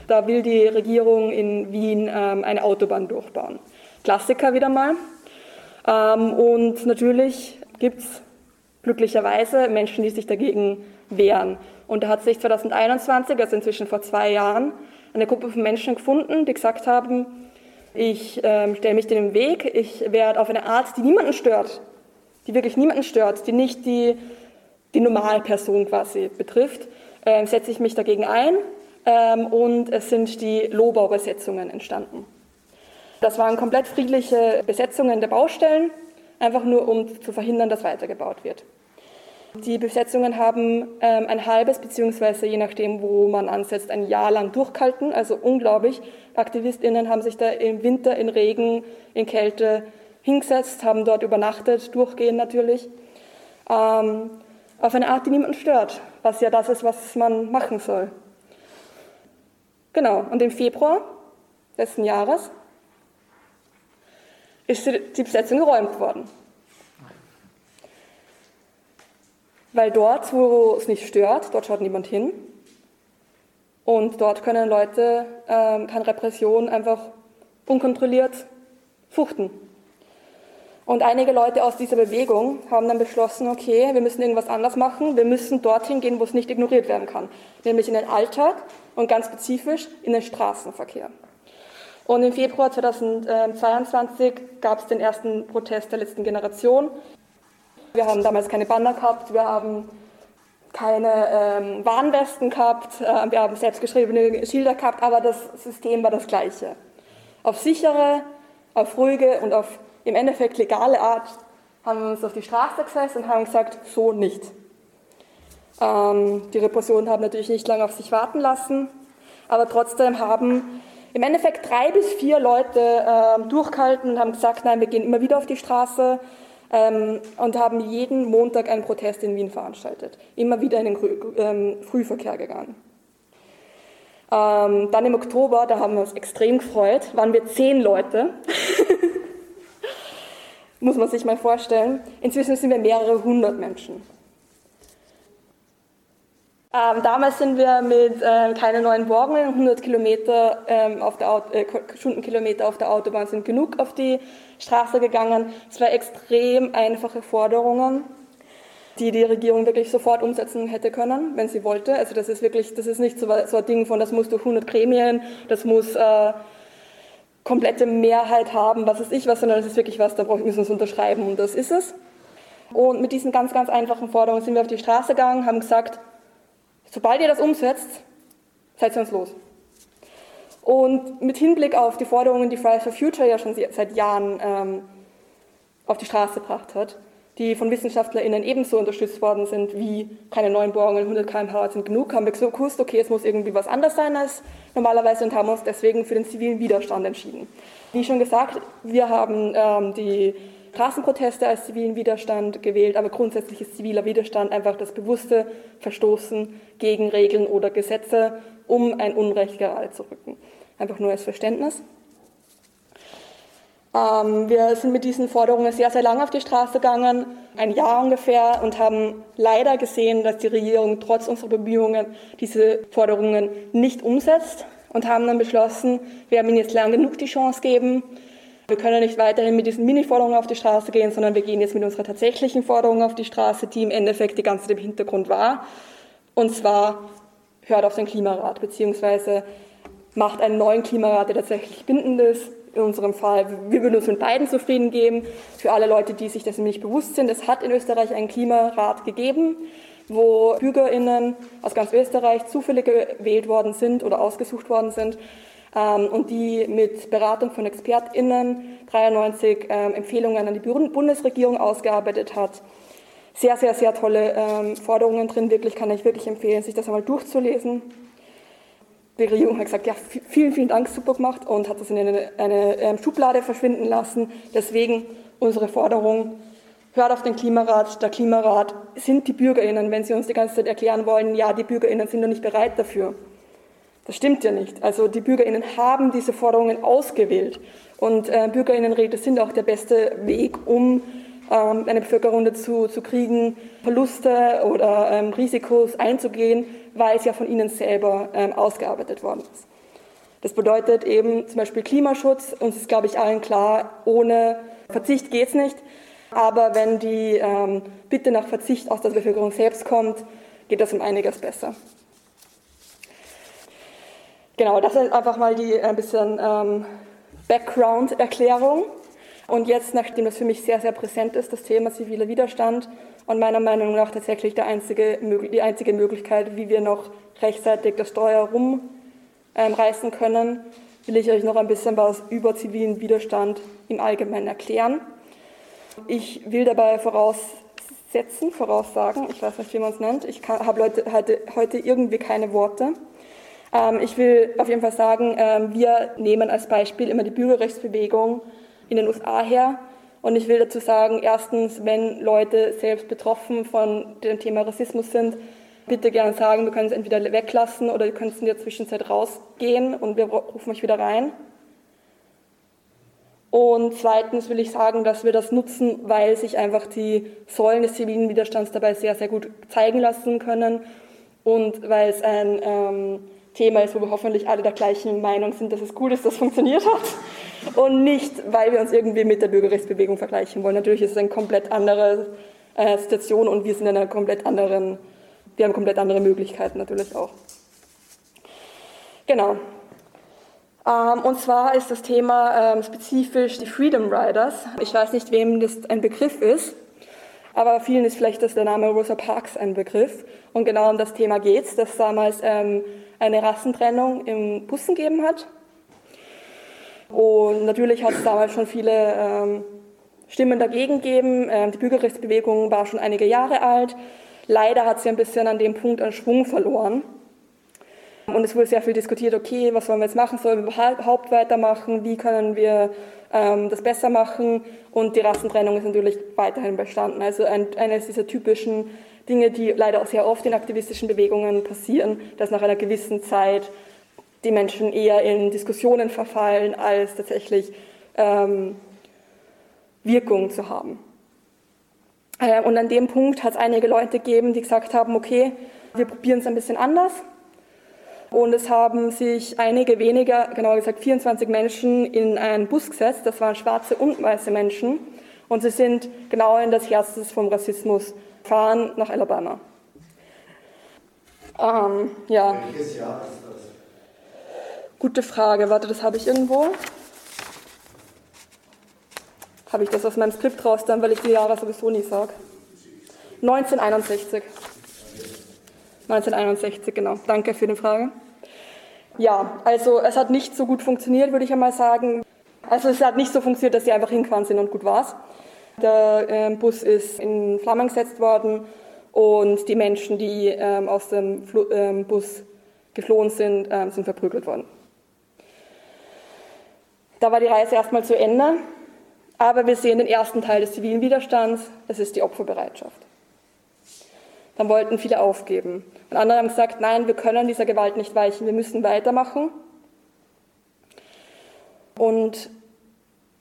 S2: Da will die Regierung in Wien ähm, eine Autobahn durchbauen. Klassiker wieder mal. Ähm, und natürlich gibt es glücklicherweise Menschen, die sich dagegen wehren. Und da hat sich 2021, also inzwischen vor zwei Jahren, eine Gruppe von Menschen gefunden, die gesagt haben, ich äh, stelle mich dem Weg, ich werde auf eine Art, die niemanden stört, die wirklich niemanden stört, die nicht die, die Normalperson quasi betrifft, äh, setze ich mich dagegen ein ähm, und es sind die Lobau-Besetzungen entstanden. Das waren komplett friedliche Besetzungen der Baustellen, einfach nur um zu verhindern, dass weitergebaut wird. Die Besetzungen haben ähm, ein halbes, beziehungsweise je nachdem, wo man ansetzt, ein Jahr lang durchgehalten. Also unglaublich. AktivistInnen haben sich da im Winter, in Regen, in Kälte hingesetzt, haben dort übernachtet, durchgehend natürlich. Ähm, auf eine Art, die niemanden stört, was ja das ist, was man machen soll. Genau, und im Februar letzten Jahres ist die Besetzung geräumt worden. Weil dort, wo es nicht stört, dort schaut niemand hin. Und dort können Leute, ähm, kann Repression einfach unkontrolliert fuchten. Und einige Leute aus dieser Bewegung haben dann beschlossen, okay, wir müssen irgendwas anders machen, wir müssen dorthin gehen, wo es nicht ignoriert werden kann, nämlich in den Alltag und ganz spezifisch in den Straßenverkehr. Und im Februar 2022 gab es den ersten Protest der letzten Generation. Wir haben damals keine Banner gehabt, wir haben keine ähm, Warnwesten gehabt, äh, wir haben selbstgeschriebene Schilder gehabt, aber das System war das gleiche. Auf sichere, auf ruhige und auf im Endeffekt legale Art haben wir uns auf die Straße gesetzt und haben gesagt, so nicht. Ähm, die Repressionen haben natürlich nicht lange auf sich warten lassen, aber trotzdem haben im Endeffekt drei bis vier Leute äh, durchgehalten und haben gesagt, nein, wir gehen immer wieder auf die Straße, ähm, und haben jeden Montag einen Protest in Wien veranstaltet. Immer wieder in den ähm, Frühverkehr gegangen. Ähm, dann im Oktober, da haben wir uns extrem gefreut, waren wir zehn Leute. Muss man sich mal vorstellen. Inzwischen sind wir mehrere hundert Menschen. Ähm, damals sind wir mit äh, keine neuen Borgungen, 100 Kilometer ähm, auf der äh, Stundenkilometer auf der Autobahn sind genug auf die Straße gegangen. Es waren extrem einfache Forderungen, die die Regierung wirklich sofort umsetzen hätte können, wenn sie wollte. Also das ist wirklich, das ist nicht so, so ein Ding von, das muss durch 100 Gremien, das muss äh, komplette Mehrheit haben, was ist ich was, sondern es ist wirklich was, da müssen wir es unterschreiben und das ist es. Und mit diesen ganz, ganz einfachen Forderungen sind wir auf die Straße gegangen, haben gesagt, sobald ihr das umsetzt, seid ihr uns los. Und mit Hinblick auf die Forderungen, die Fridays for Future ja schon seit Jahren ähm, auf die Straße gebracht hat, die von WissenschaftlerInnen ebenso unterstützt worden sind wie keine neuen Bohrungen, 100 km/h sind genug, haben wir gewusst, okay, es muss irgendwie was anders sein als normalerweise und haben uns deswegen für den zivilen Widerstand entschieden. Wie schon gesagt, wir haben ähm, die Straßenproteste als zivilen Widerstand gewählt, aber grundsätzlich ist ziviler Widerstand einfach das bewusste Verstoßen gegen Regeln oder Gesetze, um ein Unrecht gerade zu rücken. Einfach nur als Verständnis. Ähm, wir sind mit diesen Forderungen sehr, sehr lange auf die Straße gegangen, ein Jahr ungefähr, und haben leider gesehen, dass die Regierung trotz unserer Bemühungen diese Forderungen nicht umsetzt und haben dann beschlossen, wir haben ihnen jetzt lang genug die Chance geben. Wir können nicht weiterhin mit diesen Mini-Forderungen auf die Straße gehen, sondern wir gehen jetzt mit unserer tatsächlichen Forderung auf die Straße, die im Endeffekt die ganze Zeit im Hintergrund war. Und zwar hört auf den Klimarat, beziehungsweise macht einen neuen Klimarat, der tatsächlich bindend ist, in unserem Fall, wir würden uns mit beiden zufrieden geben. Für alle Leute, die sich dessen nicht bewusst sind, es hat in Österreich einen Klimarat gegeben, wo BürgerInnen aus ganz Österreich zufällig gewählt worden sind oder ausgesucht worden sind und die mit Beratung von ExpertInnen 93 ähm, Empfehlungen an die Bundesregierung ausgearbeitet hat. Sehr, sehr, sehr tolle ähm, Forderungen drin, wirklich kann ich wirklich empfehlen, sich das einmal durchzulesen die Regierung hat gesagt, ja, vielen, vielen Dank, super gemacht und hat das in eine, eine ähm, Schublade verschwinden lassen. Deswegen unsere Forderung, hört auf den Klimarat. Der Klimarat sind die BürgerInnen, wenn sie uns die ganze Zeit erklären wollen, ja, die BürgerInnen sind noch nicht bereit dafür. Das stimmt ja nicht. Also die BürgerInnen haben diese Forderungen ausgewählt. Und äh, BürgerInnenräte sind auch der beste Weg, um ähm, eine Bevölkerung dazu zu kriegen, Verluste oder ähm, Risikos einzugehen, weil es ja von ihnen selber ähm, ausgearbeitet worden ist. Das bedeutet eben zum Beispiel Klimaschutz. Uns ist, glaube ich, allen klar, ohne Verzicht geht es nicht. Aber wenn die ähm, Bitte nach Verzicht aus der Bevölkerung selbst kommt, geht das um einiges besser. Genau, das ist einfach mal die ein bisschen ähm, Background-Erklärung. Und jetzt, nachdem das für mich sehr, sehr präsent ist, das Thema ziviler Widerstand und meiner Meinung nach tatsächlich der einzige, die einzige Möglichkeit, wie wir noch rechtzeitig das Steuer rumreißen ähm, können, will ich euch noch ein bisschen was über zivilen Widerstand im Allgemeinen erklären. Ich will dabei voraussetzen, voraussagen, ich weiß nicht, wie man es nennt, ich habe heute, heute irgendwie keine Worte. Ähm, ich will auf jeden Fall sagen, ähm, wir nehmen als Beispiel immer die Bürgerrechtsbewegung in den USA her. Und ich will dazu sagen, erstens, wenn Leute selbst betroffen von dem Thema Rassismus sind, bitte gerne sagen, wir können es entweder weglassen oder ihr könnt in der Zwischenzeit rausgehen und wir rufen euch wieder rein. Und zweitens will ich sagen, dass wir das nutzen, weil sich einfach die Säulen des zivilen Widerstands dabei sehr, sehr gut zeigen lassen können und weil es ein ähm, Thema ist, wo wir hoffentlich alle der gleichen Meinung sind, dass es gut ist, dass es funktioniert hat. Und nicht, weil wir uns irgendwie mit der Bürgerrechtsbewegung vergleichen wollen. Natürlich ist es eine komplett andere äh, Situation und wir sind in einer komplett anderen, wir haben komplett andere Möglichkeiten natürlich auch. Genau. Ähm, und zwar ist das Thema ähm, spezifisch die Freedom Riders. Ich weiß nicht, wem das ein Begriff ist. Aber vielen ist vielleicht das der Name Rosa Parks ein Begriff. Und genau um das Thema geht es, dass damals ähm, eine Rassentrennung im Bussen gegeben hat. Und natürlich hat es damals schon viele ähm, Stimmen dagegen gegeben. Ähm, die Bürgerrechtsbewegung war schon einige Jahre alt. Leider hat sie ein bisschen an dem Punkt an Schwung verloren. Und es wurde sehr viel diskutiert, okay, was wollen wir jetzt machen? Sollen wir überhaupt weitermachen? Wie können wir das besser machen? Und die Rassentrennung ist natürlich weiterhin bestanden. Also ein, eines dieser typischen Dinge, die leider auch sehr oft in aktivistischen Bewegungen passieren, dass nach einer gewissen Zeit die Menschen eher in Diskussionen verfallen, als tatsächlich ähm, Wirkung zu haben. Äh, und an dem Punkt hat es einige Leute gegeben, die gesagt haben, okay, wir probieren es ein bisschen anders. Und es haben sich einige weniger, genauer gesagt 24 Menschen, in einen Bus gesetzt. Das waren schwarze und weiße Menschen. Und sie sind genau in das Herz vom Rassismus fahren nach Alabama. Ähm, ja. Welches Jahr ist das? Gute Frage. Warte, das habe ich irgendwo. habe ich das aus meinem Skript raus dann, weil ich die Jahre sowieso nie sage. 1961. 1961, genau. Danke für die Frage. Ja, also es hat nicht so gut funktioniert, würde ich einmal sagen. Also es hat nicht so funktioniert, dass sie einfach hingefahren sind und gut war's. Der äh, Bus ist in Flammen gesetzt worden und die Menschen, die ähm, aus dem ähm, Bus geflohen sind, ähm, sind verprügelt worden. Da war die Reise erstmal zu Ende, aber wir sehen den ersten Teil des zivilen Widerstands, das ist die Opferbereitschaft. Dann wollten viele aufgeben. Und andere haben gesagt, nein, wir können dieser Gewalt nicht weichen, wir müssen weitermachen. Und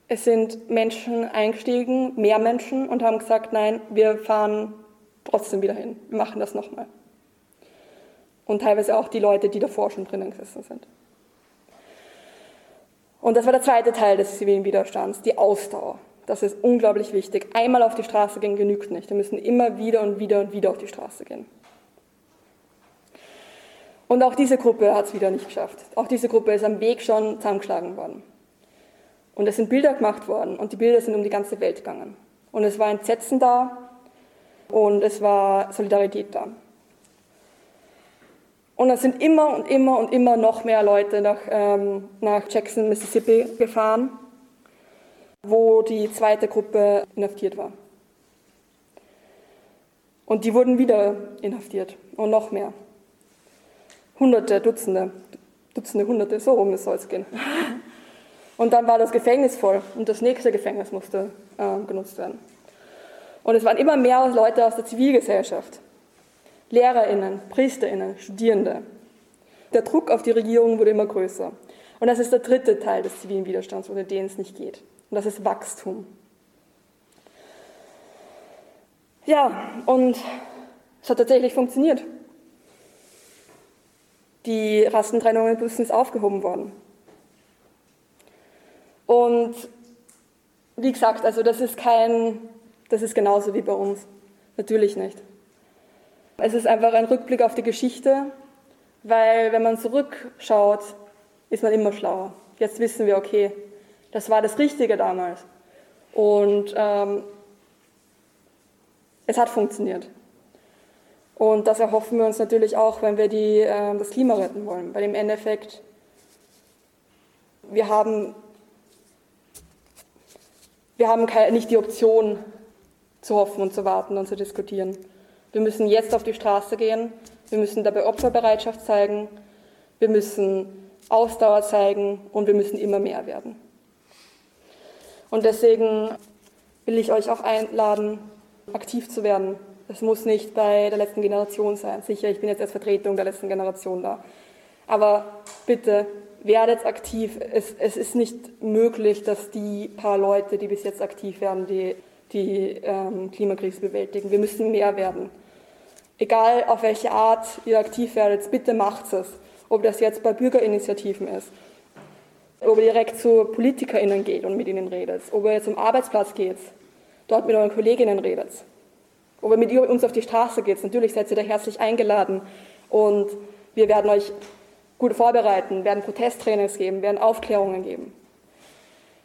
S2: es sind Menschen eingestiegen, mehr Menschen, und haben gesagt, nein, wir fahren trotzdem wieder hin, wir machen das nochmal. Und teilweise auch die Leute, die davor schon drinnen gesessen sind. Und das war der zweite Teil des zivilen Widerstands, die Ausdauer. Das ist unglaublich wichtig. Einmal auf die Straße gehen genügt nicht. Wir müssen immer wieder und wieder und wieder auf die Straße gehen. Und auch diese Gruppe hat es wieder nicht geschafft. Auch diese Gruppe ist am Weg schon zusammengeschlagen worden. Und es sind Bilder gemacht worden und die Bilder sind um die ganze Welt gegangen. Und es war Entsetzen da und es war Solidarität da. Und es sind immer und immer und immer noch mehr Leute nach, ähm, nach Jackson, Mississippi gefahren wo die zweite Gruppe inhaftiert war. Und die wurden wieder inhaftiert und noch mehr. Hunderte, Dutzende, Dutzende, Hunderte, so rum soll es gehen. Und dann war das Gefängnis voll und das nächste Gefängnis musste äh, genutzt werden. Und es waren immer mehr Leute aus der Zivilgesellschaft. LehrerInnen, PriesterInnen, Studierende. Der Druck auf die Regierung wurde immer größer. Und das ist der dritte Teil des zivilen Widerstands, ohne den es nicht geht. Und das ist Wachstum. Ja, und es hat tatsächlich funktioniert. Die Rassentrennung in Bussen ist aufgehoben worden. Und wie gesagt, also das ist kein, das ist genauso wie bei uns. Natürlich nicht. Es ist einfach ein Rückblick auf die Geschichte, weil wenn man zurückschaut, ist man immer schlauer. Jetzt wissen wir, okay, das war das Richtige damals. Und ähm, es hat funktioniert. Und das erhoffen wir uns natürlich auch, wenn wir die, äh, das Klima retten wollen. Weil im Endeffekt, wir haben, wir haben keine, nicht die Option zu hoffen und zu warten und zu diskutieren. Wir müssen jetzt auf die Straße gehen. Wir müssen dabei Opferbereitschaft zeigen. Wir müssen Ausdauer zeigen und wir müssen immer mehr werden. Und deswegen will ich euch auch einladen, aktiv zu werden. Es muss nicht bei der letzten Generation sein. Sicher, ich bin jetzt als Vertretung der letzten Generation da. Aber bitte, werdet aktiv. Es, es ist nicht möglich, dass die paar Leute, die bis jetzt aktiv werden, die, die ähm, Klimakrise bewältigen. Wir müssen mehr werden. Egal auf welche Art ihr aktiv werdet, bitte macht es. Ob das jetzt bei Bürgerinitiativen ist, ob ihr direkt zu PolitikerInnen geht und mit ihnen redet, ob ihr zum Arbeitsplatz geht, dort mit euren Kolleginnen redet, ob ihr mit uns auf die Straße geht, natürlich seid ihr da herzlich eingeladen und wir werden euch gut vorbereiten, werden Protesttrainings geben, werden Aufklärungen geben.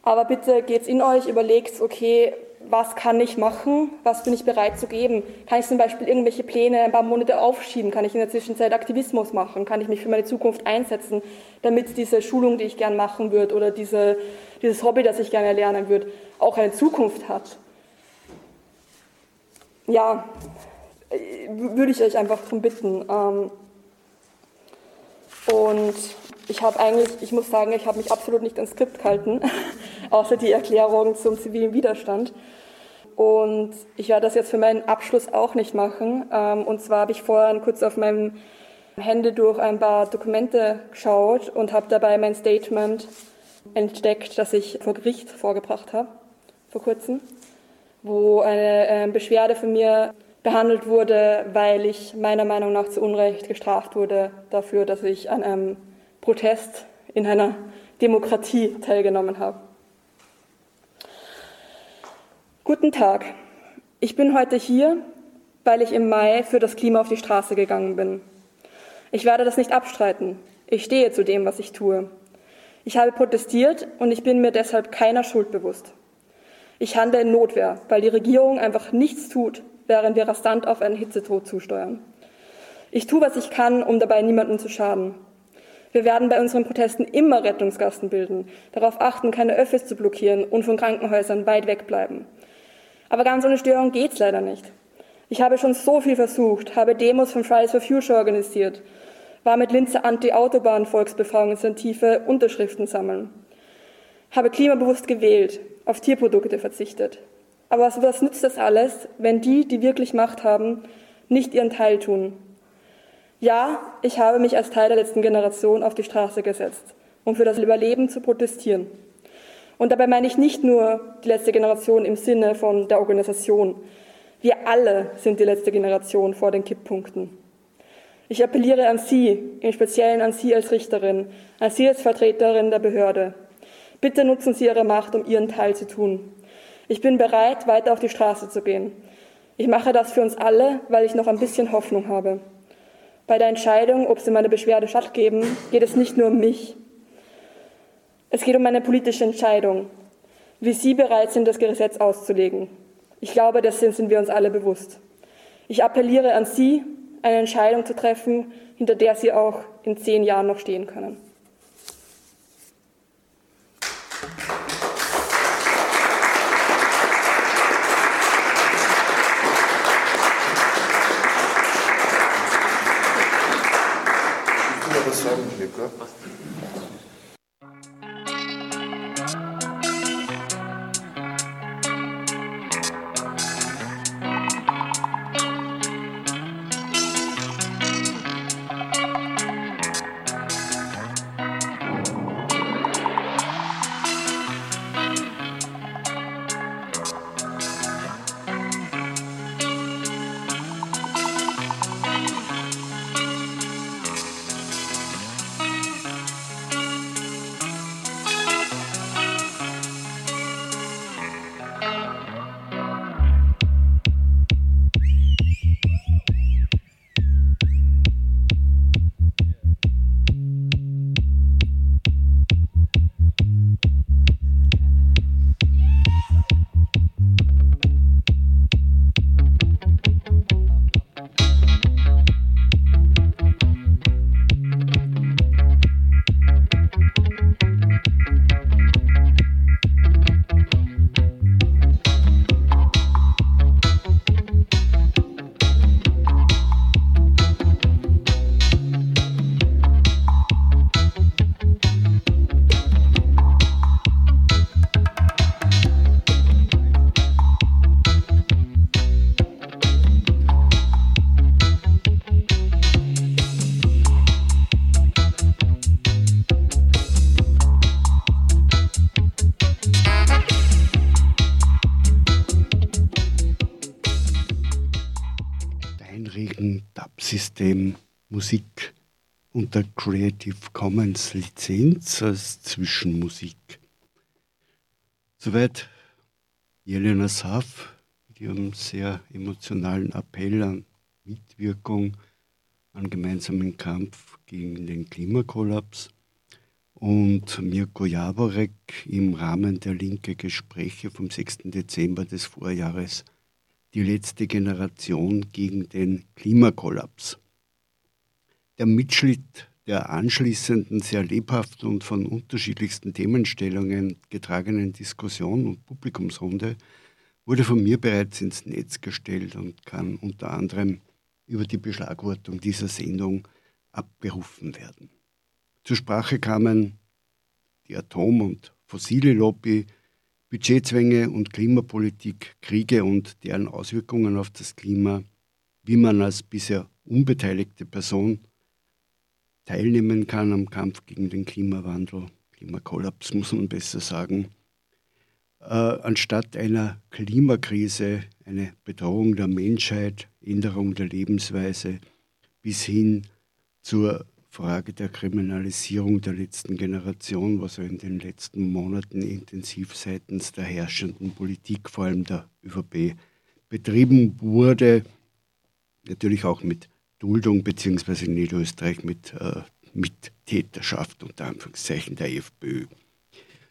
S2: Aber bitte geht's in euch, überlegt, okay, was kann ich machen, was bin ich bereit zu geben? Kann ich zum Beispiel irgendwelche Pläne ein paar Monate aufschieben? Kann ich in der Zwischenzeit Aktivismus machen? Kann ich mich für meine Zukunft einsetzen, damit diese Schulung, die ich gern machen würde oder diese, dieses Hobby, das ich gerne lernen würde, auch eine Zukunft hat? Ja, würde ich euch einfach darum bitten. Ähm, und ich habe eigentlich, ich muss sagen, ich habe mich absolut nicht ans Skript gehalten, außer die Erklärung zum zivilen Widerstand. Und ich werde das jetzt für meinen Abschluss auch nicht machen. Ähm, und zwar habe ich vorhin kurz auf meinem Handy durch ein paar Dokumente geschaut und habe dabei mein Statement entdeckt, das ich vor Gericht vorgebracht habe, vor kurzem, wo eine ähm, Beschwerde von mir behandelt wurde, weil ich meiner Meinung nach zu Unrecht gestraft wurde dafür, dass ich an einem Protest in einer Demokratie teilgenommen habe. Guten Tag. Ich bin heute hier, weil ich im Mai für das Klima auf die Straße gegangen bin. Ich werde das nicht abstreiten. Ich stehe zu dem, was ich tue. Ich habe protestiert und ich bin mir deshalb keiner Schuld bewusst. Ich handle in Notwehr, weil die Regierung einfach nichts tut, während wir rasant auf einen Hitzetod zusteuern. Ich tue, was ich kann, um dabei niemandem zu schaden. Wir werden bei unseren Protesten immer Rettungsgasten bilden, darauf achten, keine Öffis zu blockieren und von Krankenhäusern weit weg bleiben. Aber ganz ohne Störung geht's leider nicht. Ich habe schon so viel versucht, habe Demos von Fridays for Future organisiert, war mit Linzer Anti-Autobahn-Volksbefragungsinitiative Unterschriften sammeln, habe klimabewusst gewählt, auf Tierprodukte verzichtet. Aber was, was nützt das alles, wenn die, die wirklich Macht haben, nicht ihren Teil tun? Ja, ich habe mich als Teil der letzten Generation auf die Straße gesetzt, um für das Überleben zu protestieren. Und dabei meine ich nicht nur die letzte Generation im Sinne von der Organisation. Wir alle sind die letzte Generation vor den Kipppunkten. Ich appelliere an Sie, im Speziellen an Sie als Richterin, an Sie als Vertreterin der Behörde. Bitte nutzen Sie Ihre Macht, um Ihren Teil zu tun. Ich bin bereit, weiter auf die Straße zu gehen. Ich mache das für uns alle, weil ich noch ein bisschen Hoffnung habe. Bei der Entscheidung, ob Sie meine Beschwerde stattgeben, geht es nicht nur um mich. Es geht um eine politische Entscheidung, wie Sie bereit sind, das Gesetz auszulegen. Ich glaube, dessen sind wir uns alle bewusst. Ich appelliere an Sie, eine Entscheidung zu treffen, hinter der Sie auch in zehn Jahren noch stehen können.
S3: System Musik unter Creative Commons Lizenz als Zwischenmusik. Soweit Jelena Saf mit ihrem sehr emotionalen Appell an Mitwirkung, an gemeinsamen Kampf gegen den Klimakollaps und Mirko Jaworek im Rahmen der linke Gespräche vom 6. Dezember des Vorjahres die letzte Generation gegen den Klimakollaps. Der Mitschnitt der anschließenden, sehr lebhaften und von unterschiedlichsten Themenstellungen getragenen Diskussion und Publikumsrunde wurde von mir bereits ins Netz gestellt und kann unter anderem über die Beschlagwortung dieser Sendung abberufen werden. Zur Sprache kamen die Atom- und fossile Lobby, Budgetzwänge und Klimapolitik, Kriege und deren Auswirkungen auf das Klima, wie man als bisher unbeteiligte Person teilnehmen kann am Kampf gegen den Klimawandel, Klimakollaps muss man besser sagen, äh, anstatt einer Klimakrise eine Bedrohung der Menschheit, Änderung der Lebensweise bis hin zur Frage der Kriminalisierung der letzten Generation, was in den letzten Monaten intensiv seitens der herrschenden Politik, vor allem der ÖVP, betrieben wurde. Natürlich auch mit Duldung, beziehungsweise in Niederösterreich mit äh, Mittäterschaft unter Anführungszeichen der FPÖ.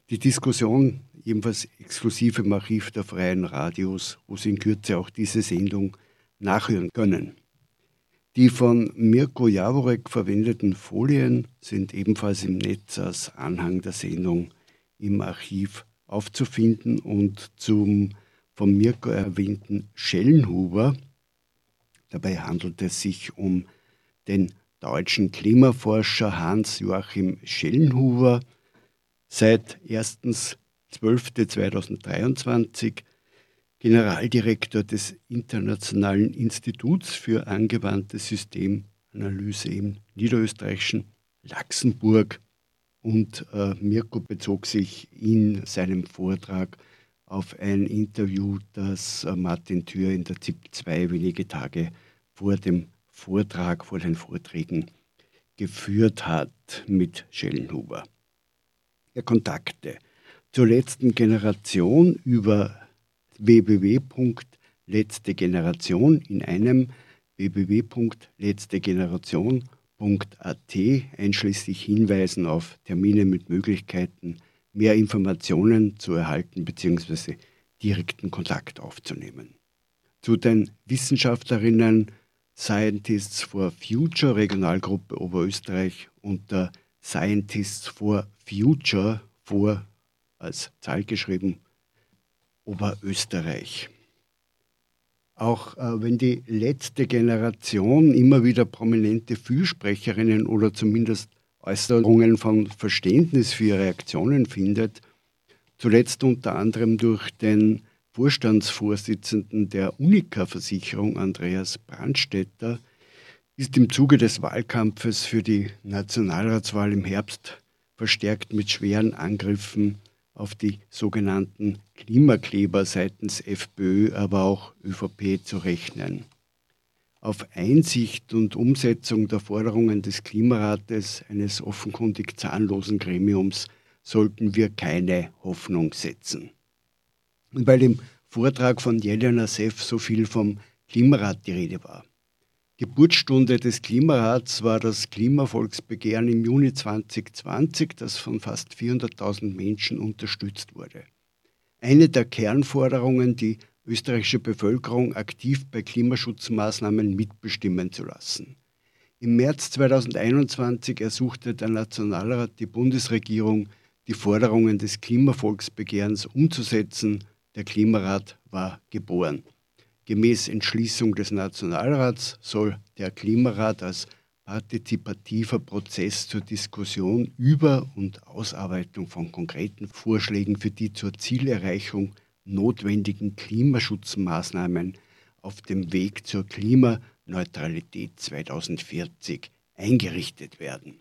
S3: Die Diskussion ebenfalls exklusiv im Archiv der Freien Radios, wo Sie in Kürze auch diese Sendung nachhören können. Die von Mirko Jaworek verwendeten Folien sind ebenfalls im Netz als Anhang der Sendung im Archiv aufzufinden und zum von Mirko erwähnten Schellenhuber. Dabei handelt es sich um den deutschen Klimaforscher Hans-Joachim Schellenhuber, seit 1.12.2023 Generaldirektor des Internationalen Instituts für angewandte Systemanalyse im niederösterreichischen Luxemburg. Und äh, Mirko bezog sich in seinem Vortrag auf ein Interview, das äh, Martin Thür in der ZIP 2 wenige Tage vor dem Vortrag, vor den Vorträgen geführt hat mit Schellenhuber. Der Kontakte zur letzten Generation über www.letztegeneration in einem www.letztegeneration.at einschließlich Hinweisen auf Termine mit Möglichkeiten, mehr Informationen zu erhalten bzw. direkten Kontakt aufzunehmen. Zu den Wissenschaftlerinnen Scientists for Future Regionalgruppe Oberösterreich und der Scientists for Future vor als Zahl geschrieben Oberösterreich. Auch äh, wenn die letzte Generation immer wieder prominente Fürsprecherinnen oder zumindest Äußerungen von Verständnis für ihre Aktionen findet, zuletzt unter anderem durch den Vorstandsvorsitzenden der Unica-Versicherung, Andreas Brandstetter, ist im Zuge des Wahlkampfes für die Nationalratswahl im Herbst verstärkt mit schweren Angriffen auf die sogenannten Klimakleber seitens FPÖ, aber auch ÖVP zu rechnen. Auf Einsicht und Umsetzung der Forderungen des Klimarates, eines offenkundig zahnlosen Gremiums, sollten wir keine Hoffnung setzen. Und weil im Vortrag von Jelena Seff so viel vom Klimarat die Rede war. Geburtsstunde des Klimarats war das Klimavolksbegehren im Juni 2020, das von fast 400.000 Menschen unterstützt wurde. Eine der Kernforderungen, die österreichische Bevölkerung aktiv bei Klimaschutzmaßnahmen mitbestimmen zu lassen. Im März 2021 ersuchte der Nationalrat die Bundesregierung, die Forderungen des Klimavolksbegehrens umzusetzen. Der Klimarat war geboren. Gemäß Entschließung des Nationalrats soll der Klimarat als partizipativer Prozess zur Diskussion über und Ausarbeitung von konkreten Vorschlägen für die zur Zielerreichung notwendigen Klimaschutzmaßnahmen auf dem Weg zur Klimaneutralität 2040 eingerichtet werden.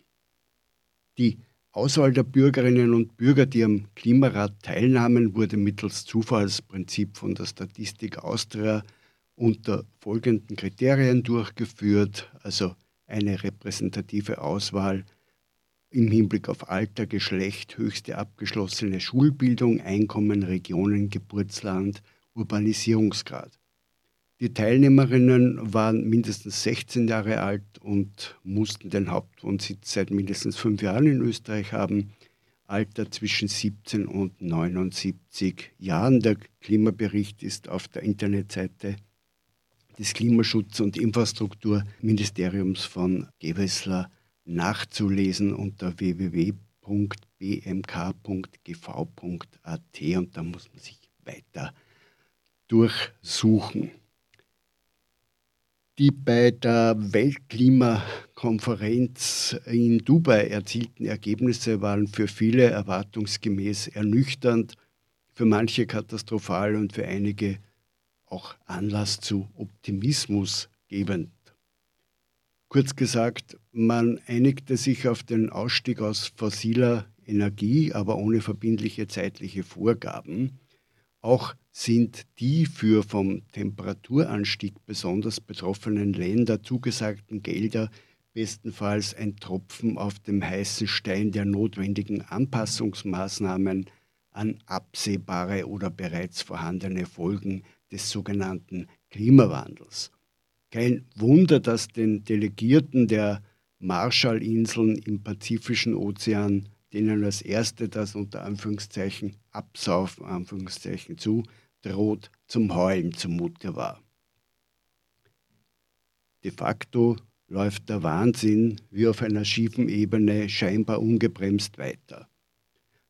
S3: Die Auswahl der Bürgerinnen und Bürger, die am Klimarat teilnahmen, wurde mittels Zufallsprinzip von der Statistik Austria unter folgenden Kriterien durchgeführt, also eine repräsentative Auswahl im Hinblick auf Alter, Geschlecht, höchste abgeschlossene Schulbildung, Einkommen, Regionen, Geburtsland, Urbanisierungsgrad. Die Teilnehmerinnen waren mindestens 16 Jahre alt und mussten den Hauptwohnsitz seit mindestens fünf Jahren in Österreich haben. Alter zwischen 17 und 79 Jahren. Der Klimabericht ist auf der Internetseite des Klimaschutz- und Infrastrukturministeriums von Gewessler nachzulesen unter www.bmk.gv.at und da muss man sich weiter durchsuchen. Die bei der Weltklimakonferenz in Dubai erzielten Ergebnisse waren für viele erwartungsgemäß ernüchternd, für manche katastrophal und für einige auch Anlass zu Optimismus gebend. Kurz gesagt, man einigte sich auf den Ausstieg aus fossiler Energie, aber ohne verbindliche zeitliche Vorgaben. Auch sind die für vom Temperaturanstieg besonders betroffenen Länder zugesagten Gelder bestenfalls ein Tropfen auf dem heißen Stein der notwendigen Anpassungsmaßnahmen an absehbare oder bereits vorhandene Folgen des sogenannten Klimawandels. Kein Wunder, dass den Delegierten der Marshallinseln im Pazifischen Ozean denen als erste das unter Anführungszeichen Absaufen Anführungszeichen zu droht zum Heulen zumute war. De facto läuft der Wahnsinn wie auf einer schiefen Ebene scheinbar ungebremst weiter.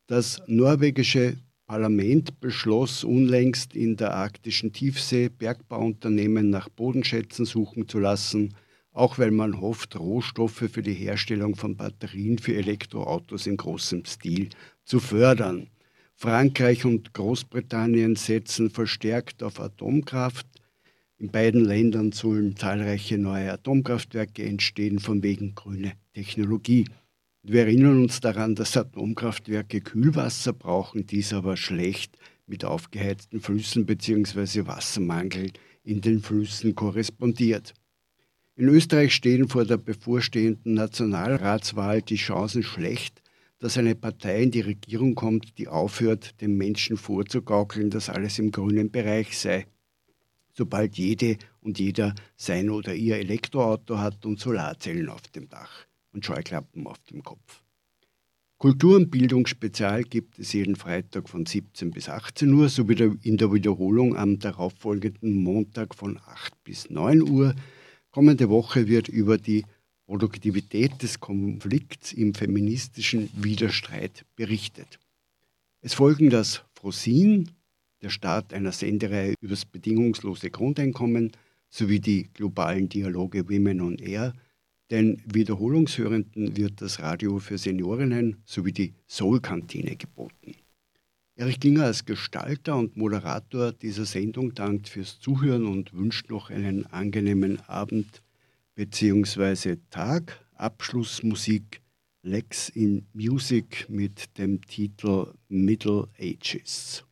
S3: Das norwegische Parlament beschloss unlängst in der arktischen Tiefsee Bergbauunternehmen nach Bodenschätzen suchen zu lassen, auch weil man hofft, Rohstoffe für die Herstellung von Batterien für Elektroautos in großem Stil zu fördern. Frankreich und Großbritannien setzen verstärkt auf Atomkraft. In beiden Ländern sollen zahlreiche neue Atomkraftwerke entstehen, von wegen grüne Technologie. Wir erinnern uns daran, dass Atomkraftwerke Kühlwasser brauchen, dies aber schlecht mit aufgeheizten Flüssen bzw. Wassermangel in den Flüssen korrespondiert. In Österreich stehen vor der bevorstehenden Nationalratswahl die Chancen schlecht, dass eine Partei in die Regierung kommt, die aufhört, den Menschen vorzugaukeln, dass alles im grünen Bereich sei. Sobald jede und jeder sein oder ihr Elektroauto hat und Solarzellen auf dem Dach und Scheuklappen auf dem Kopf. Kultur- und Bildungsspezial gibt es jeden Freitag von 17 bis 18 Uhr sowie in der Wiederholung am darauffolgenden Montag von 8 bis 9 Uhr Kommende Woche wird über die Produktivität des Konflikts im feministischen Widerstreit berichtet. Es folgen das Frosin, der Start einer Sendereihe über das bedingungslose Grundeinkommen sowie die globalen Dialoge Women on Air. Den Wiederholungshörenden wird das Radio für Seniorinnen sowie die Soul-Kantine geboten. Erich Klinger als Gestalter und Moderator dieser Sendung dankt fürs Zuhören und wünscht noch einen angenehmen Abend bzw. Tag. Abschlussmusik Lex in Music mit dem Titel Middle Ages.